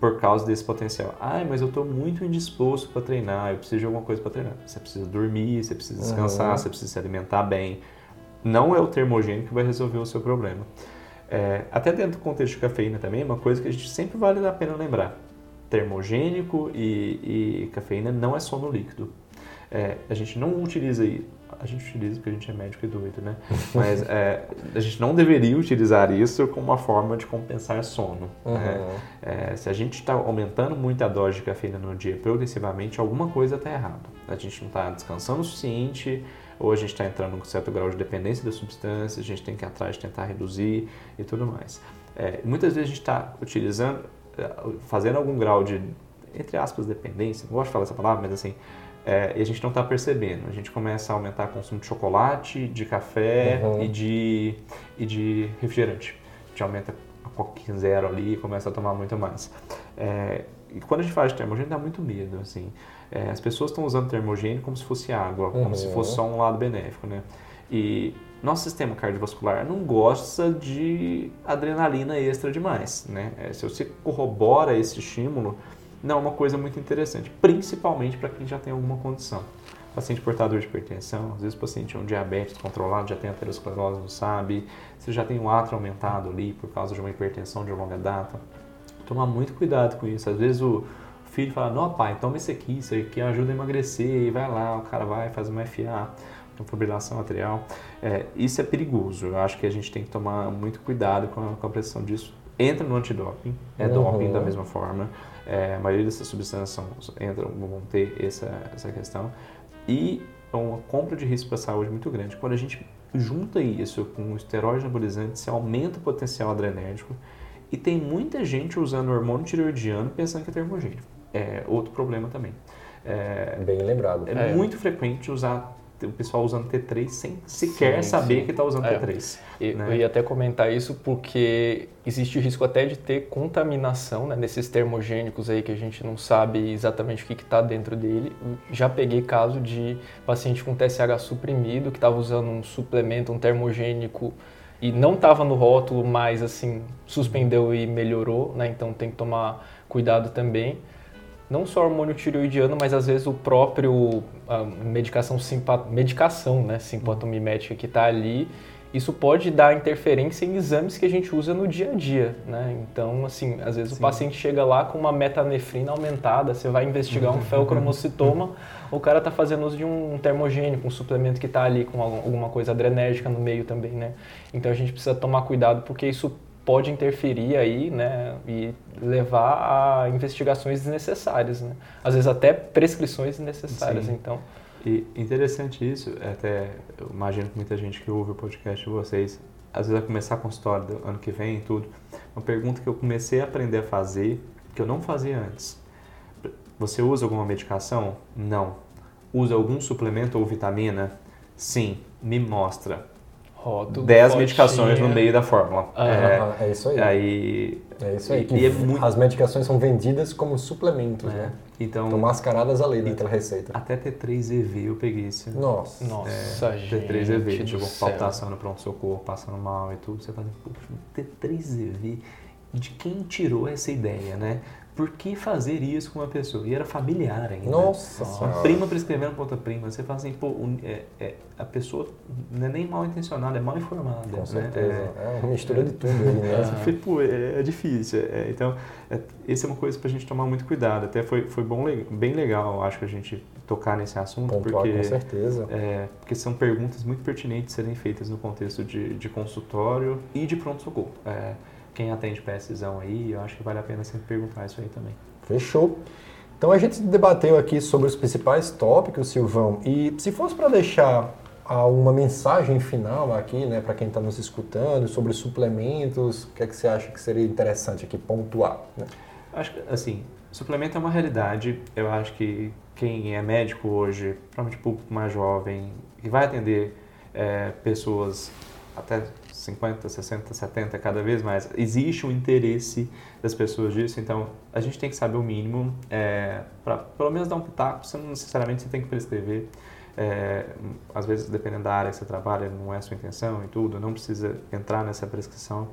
B: por causa desse potencial. Ai, mas eu estou muito indisposto para treinar, eu preciso de alguma coisa para treinar. Você precisa dormir, você precisa descansar,
A: Uhum.
B: você precisa se alimentar bem. Não é o termogênico que vai resolver o seu problema. É, até dentro do contexto de cafeína também, uma coisa que a gente sempre vale a pena lembrar. Termogênico e, e cafeína não é sono líquido. É, a gente não utiliza aí, a gente utiliza porque a gente é médico e doido, né? Mas é, a gente não deveria utilizar isso como uma forma de compensar sono. né?
A: Uhum.
B: É, se a gente está aumentando muito a dose de cafeína no dia progressivamente, alguma coisa está errada. A gente não está descansando o suficiente, ou a gente está entrando com certo grau de dependência da substância, a gente tem que ir atrás de tentar reduzir e tudo mais. É, muitas vezes a gente está utilizando, é, fazendo algum grau de, entre aspas, dependência, não gosto de falar essa palavra, mas assim, é, e a gente não está percebendo. A gente começa a aumentar o consumo de chocolate, de café
A: Uhum.
B: e, de, e de refrigerante. A gente aumenta a coquinha zero ali e começa a tomar muito mais. É, e quando a gente fala de termogênio, dá muito medo, assim. É, as pessoas estão usando termogênio como se fosse água, como se
A: Uhum.
B: fosse só um lado benéfico, né? E nosso sistema cardiovascular não gosta de adrenalina extra demais, né? É, se você corrobora esse estímulo, não é uma coisa muito interessante, principalmente para quem já tem alguma condição. Paciente portador de hipertensão, às vezes o paciente é um diabetes controlado, já tem aterosclerose, não sabe, você já tem um átrio aumentado ali por causa de uma hipertensão de longa data. Tomar muito cuidado com isso. Às vezes o filho fala, não pai, toma esse aqui, isso aqui ajuda a emagrecer, e vai lá, o cara vai, faz uma FA, uma fibrilação atrial. É, isso é perigoso, eu acho que a gente tem que tomar muito cuidado com a, com a pressão disso. Entra no antidoping, é
A: Uhum.
B: doping da mesma forma, é, a maioria dessas substâncias são, entram, vão ter essa, essa questão. E é uma compra de risco para a saúde muito grande. Quando a gente junta isso com o esteroide anabolizante, você aumenta o potencial adrenérgico, e tem muita gente usando hormônio tireoidiano pensando que é termogênico. É outro problema também. É,
A: Bem lembrado.
B: é
C: É.
B: muito frequente usar o pessoal usando T3 sem sequer
C: Sim,
B: saber
C: sim.
B: que está usando
C: É.
B: T3.
C: Eu,
B: né?
C: eu ia até comentar isso porque existe o risco até de ter contaminação né, nesses termogênicos aí que a gente não sabe exatamente o que está dentro dele. Já peguei caso de paciente com TSH suprimido que estava usando um suplemento, um termogênico e não estava no rótulo, mas assim suspendeu e melhorou, né? Então tem que tomar cuidado também. Não só hormônio tireoidiano, mas às vezes o próprio a medicação, medicação né, simpatomimética que está ali, isso pode dar interferência em exames que a gente usa no dia a dia, né? Então, assim, às vezes o
B: Sim.
C: paciente chega lá com uma metanefrina aumentada, você vai investigar um *laughs* feocromocitoma, o cara está fazendo uso de um termogênico, um suplemento que está ali com algum- alguma coisa adrenérgica no meio também, né? Então a gente precisa tomar cuidado porque isso pode interferir aí, né, e levar a investigações desnecessárias, né? Às vezes até prescrições desnecessárias,
B: Sim.
C: então.
B: E interessante isso, é até eu imagino que muita gente que ouve o podcast de vocês, às vezes vai começar a consultório do ano que vem e tudo. Uma pergunta que eu comecei a aprender a fazer, que eu não fazia antes. Você usa alguma medicação? Não. Usa algum suplemento ou vitamina? Sim. Me mostra.
C: Rótulo,
B: 10
C: fotinha.
B: medicações no meio da fórmula.
C: Ah,
B: É,
A: é isso aí.
B: aí,
A: É isso aí.
B: E- e é muito-
A: As medicações são vendidas como suplementos,
B: é,
A: né?
B: então,
A: Estão mascaradas ali naquela receita.
B: até T3EV eu peguei esse.
A: Nossa.
C: Nossa, gente
B: T3EV,
C: do
B: tipo, palpitação no pronto-socorro, passando mal e tudo. Você fala, poxa, T3EV, de quem tirou essa ideia, né? Por que fazer isso com uma pessoa? E era familiar ainda.
A: Nossa
B: Uma prima prescrevendo para outra prima. Você fala assim, pô, é- é- a pessoa não é nem mal intencionada, é mal informada.
A: Com
B: né?
A: certeza.
B: É,
A: É uma mistura de tudo aí, né? *laughs*
B: falei, pô, é, é difícil. É, então, é, essa é uma coisa pra gente tomar muito cuidado. Até foi, foi bom, bem legal, acho que a gente tocar nesse assunto,
A: Pontuar
B: porque,
A: com certeza.
B: é, porque são perguntas muito pertinentes serem feitas no contexto de, de consultório e de pronto-socorro. É, quem atende precisão aí, eu acho que vale a pena sempre perguntar isso aí também.
A: Fechou. Então a gente debateu aqui sobre os principais tópicos, Silvão, e se fosse para deixar uma mensagem final aqui, né, para quem está nos escutando, sobre suplementos, o que é que você acha que seria interessante aqui pontuar? Né?
B: Acho que, assim, suplemento é uma realidade. Eu acho que quem é médico hoje, provavelmente público mais jovem, que vai atender é, pessoas até 50, 60, 70, cada vez mais, existe um interesse das pessoas disso, então a gente tem que saber o mínimo, é, para pelo menos dar um pitaco, você não necessariamente você tem que prescrever. É, às vezes, dependendo da área que você trabalha, não é a sua intenção e tudo, não precisa entrar nessa prescrição.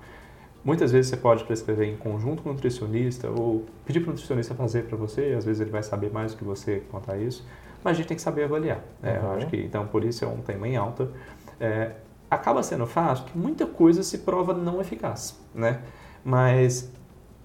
B: Muitas vezes você pode prescrever em conjunto com o nutricionista ou pedir para o nutricionista fazer para você, às vezes ele vai saber mais do que você quanto a isso, mas a gente tem que saber avaliar. né? Eu
A: Uhum.
B: acho que, então, por isso é um tema em alta. É, acaba sendo fácil que muita coisa se prova não eficaz, né? Mas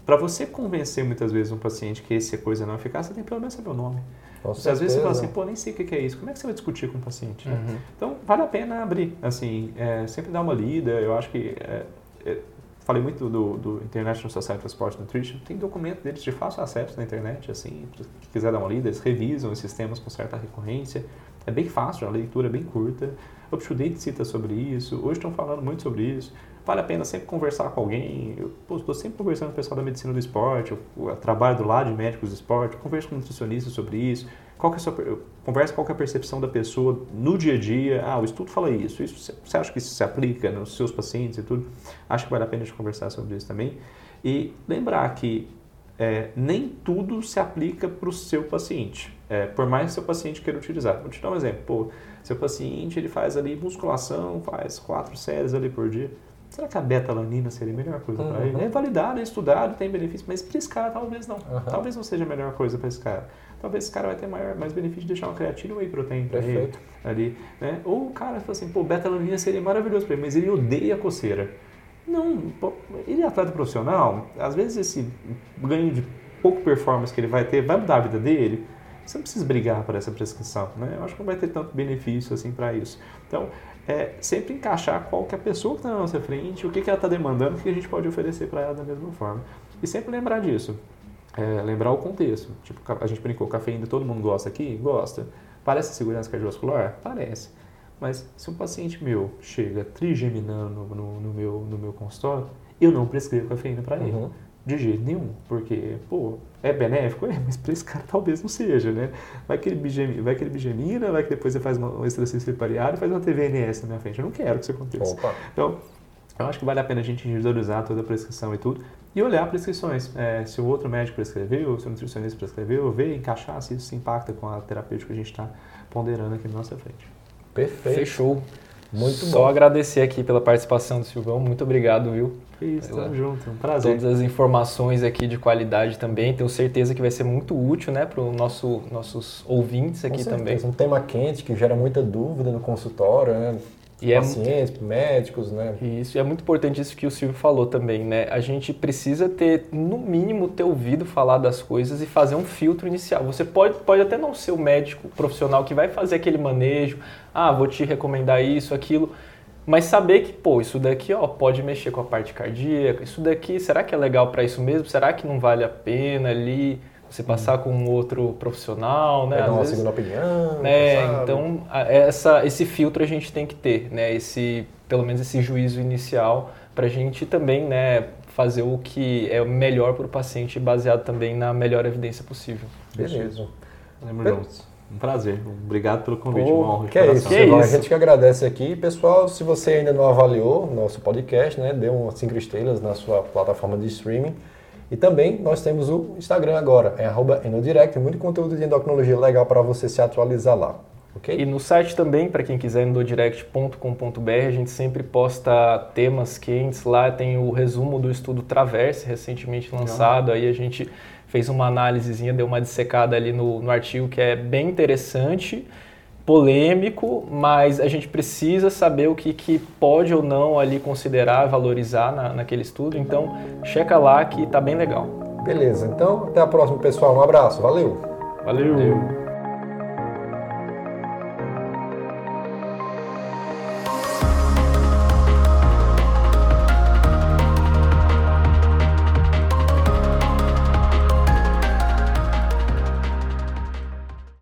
B: para você convencer muitas vezes um paciente que essa coisa não é eficaz, você tem pelo menos saber o nome. Às vezes você fala assim, pô, nem sei o que que é isso. Como é que você vai discutir com o paciente? né?
C: Uhum.
B: Então, vale a pena abrir, assim, é, sempre dar uma lida. Eu acho que, é, é, falei muito do, do International Society of Sports Nutrition, tem documento deles de fácil acesso na internet, assim, se quiser dar uma lida, eles revisam os sistemas com certa recorrência. É bem fácil, a leitura é bem curta. UpToDate cita sobre isso, hoje estão falando muito sobre isso. Vale a pena sempre conversar com alguém. Eu estou sempre conversando com o pessoal da medicina do esporte, eu, eu trabalho do lado de médicos do esporte, converso com nutricionistas sobre isso. Qual que é a sua, converso qual é a percepção da pessoa no dia a dia. Ah, o estudo fala isso. isso você- você acha que isso se aplica nos seus pacientes e tudo? Acho que vale a pena a gente conversar sobre isso também. E lembrar que é, nem tudo se aplica para o seu paciente. É, por mais que seu paciente queira utilizar. Vou te dar um exemplo. Pô, seu paciente ele faz ali musculação, faz quatro séries ali por dia. Será que a beta-alanina seria a melhor coisa
A: Uhum.
B: para ele? É validado, é estudado, tem benefício, mas para esse cara talvez não.
A: Uhum.
B: Talvez não seja a melhor coisa para esse cara. Talvez esse cara vai ter maior, mais benefício de deixar uma creatina e whey protein para ele ali, né? Ou o cara fala assim, pô, beta-alanina seria maravilhoso para ele, mas ele odeia a coceira. Não, pô, ele é atleta profissional, às vezes esse ganho de pouco performance que ele vai ter vai mudar a vida dele. Você não precisa brigar por essa prescrição, né? Eu acho que não vai ter tanto benefício assim para isso. Então, é sempre encaixar qual que é a pessoa que está na nossa frente, o que, que ela está demandando, o que a gente pode oferecer para ela da mesma forma. E sempre lembrar disso. É, lembrar o contexto. Tipo, a gente brincou, cafeína todo mundo gosta aqui? Gosta. Parece segurança cardiovascular? Parece. Mas se um paciente meu chega trigeminando no, no, meu, no meu consultório, eu não prescrevo cafeína para ele.
A: Uhum.
B: De jeito nenhum. Porque, pô, é benéfico? É, mas para esse cara talvez não seja, né? Vai que ele, bigemi- vai que ele bigemina, vai que depois você faz uma, um pariário e faz uma TVNS na minha frente. Eu não quero que isso aconteça.
A: Opa.
B: Então, eu acho que vale a pena a gente individualizar toda a prescrição e tudo e olhar prescrições. É, se o outro médico prescreveu, se o nutricionista prescreveu, ver, encaixar se isso se impacta com a terapêutica que a gente está ponderando aqui na nossa frente.
A: Perfeito.
C: Fechou.
A: Muito
C: Só
A: bom.
C: agradecer aqui pela participação do Silvão. Muito obrigado, viu?
B: Isso, tamo junto, um prazer.
C: Todas as informações aqui de qualidade também. Tenho certeza que vai ser muito útil né, para os nosso, nossos ouvintes aqui também.
A: Um tema quente que gera muita dúvida no consultório, né?
C: E é
A: Pacientes, médicos, né?
C: Isso, e é muito importante isso que o Silvio falou também, né? A gente precisa ter, no mínimo, ter ouvido falar das coisas e fazer um filtro inicial. Você pode, pode até não ser o médico profissional que vai fazer aquele manejo, ah, vou te recomendar isso, aquilo, mas saber que, pô, isso daqui, ó, pode mexer com a parte cardíaca, isso daqui, será que é legal para isso mesmo? Será que não vale a pena ali você passar com um outro profissional, né?
A: Pegar
C: Às
A: uma
C: vezes-
A: segunda opinião.
C: né?
A: sabe?
C: Então, a- essa, esse filtro a gente tem que ter, né? Esse, pelo menos esse juízo inicial para a gente também, né, fazer o que é o melhor para o paciente, baseado também na melhor evidência possível.
A: Beleza.
B: Juntos. Um prazer. Obrigado pelo convite,
A: Pô,
B: uma honra de
A: que é isso,
C: Que
A: Silvão.
C: isso.
A: A gente que agradece aqui. Pessoal, se você ainda não avaliou o nosso podcast, né, dê umas 5 estrelas na sua plataforma de streaming. E também nós temos o Instagram agora, é arroba Enodirect, muito conteúdo de endocrinologia legal para você se atualizar lá. Ok?
C: E no site também, para quem quiser, endodirect.com.br, a gente sempre posta temas quentes lá, tem o resumo do estudo Traverse, recentemente lançado, aí a gente fez uma análisezinha, deu uma dissecada ali no, no artigo que é bem interessante, polêmico, mas a gente precisa saber o que, que pode ou não ali considerar, valorizar na, naquele estudo, então checa lá que tá bem legal.
A: Beleza, então até a próxima, pessoal. Um abraço, valeu!
C: Valeu.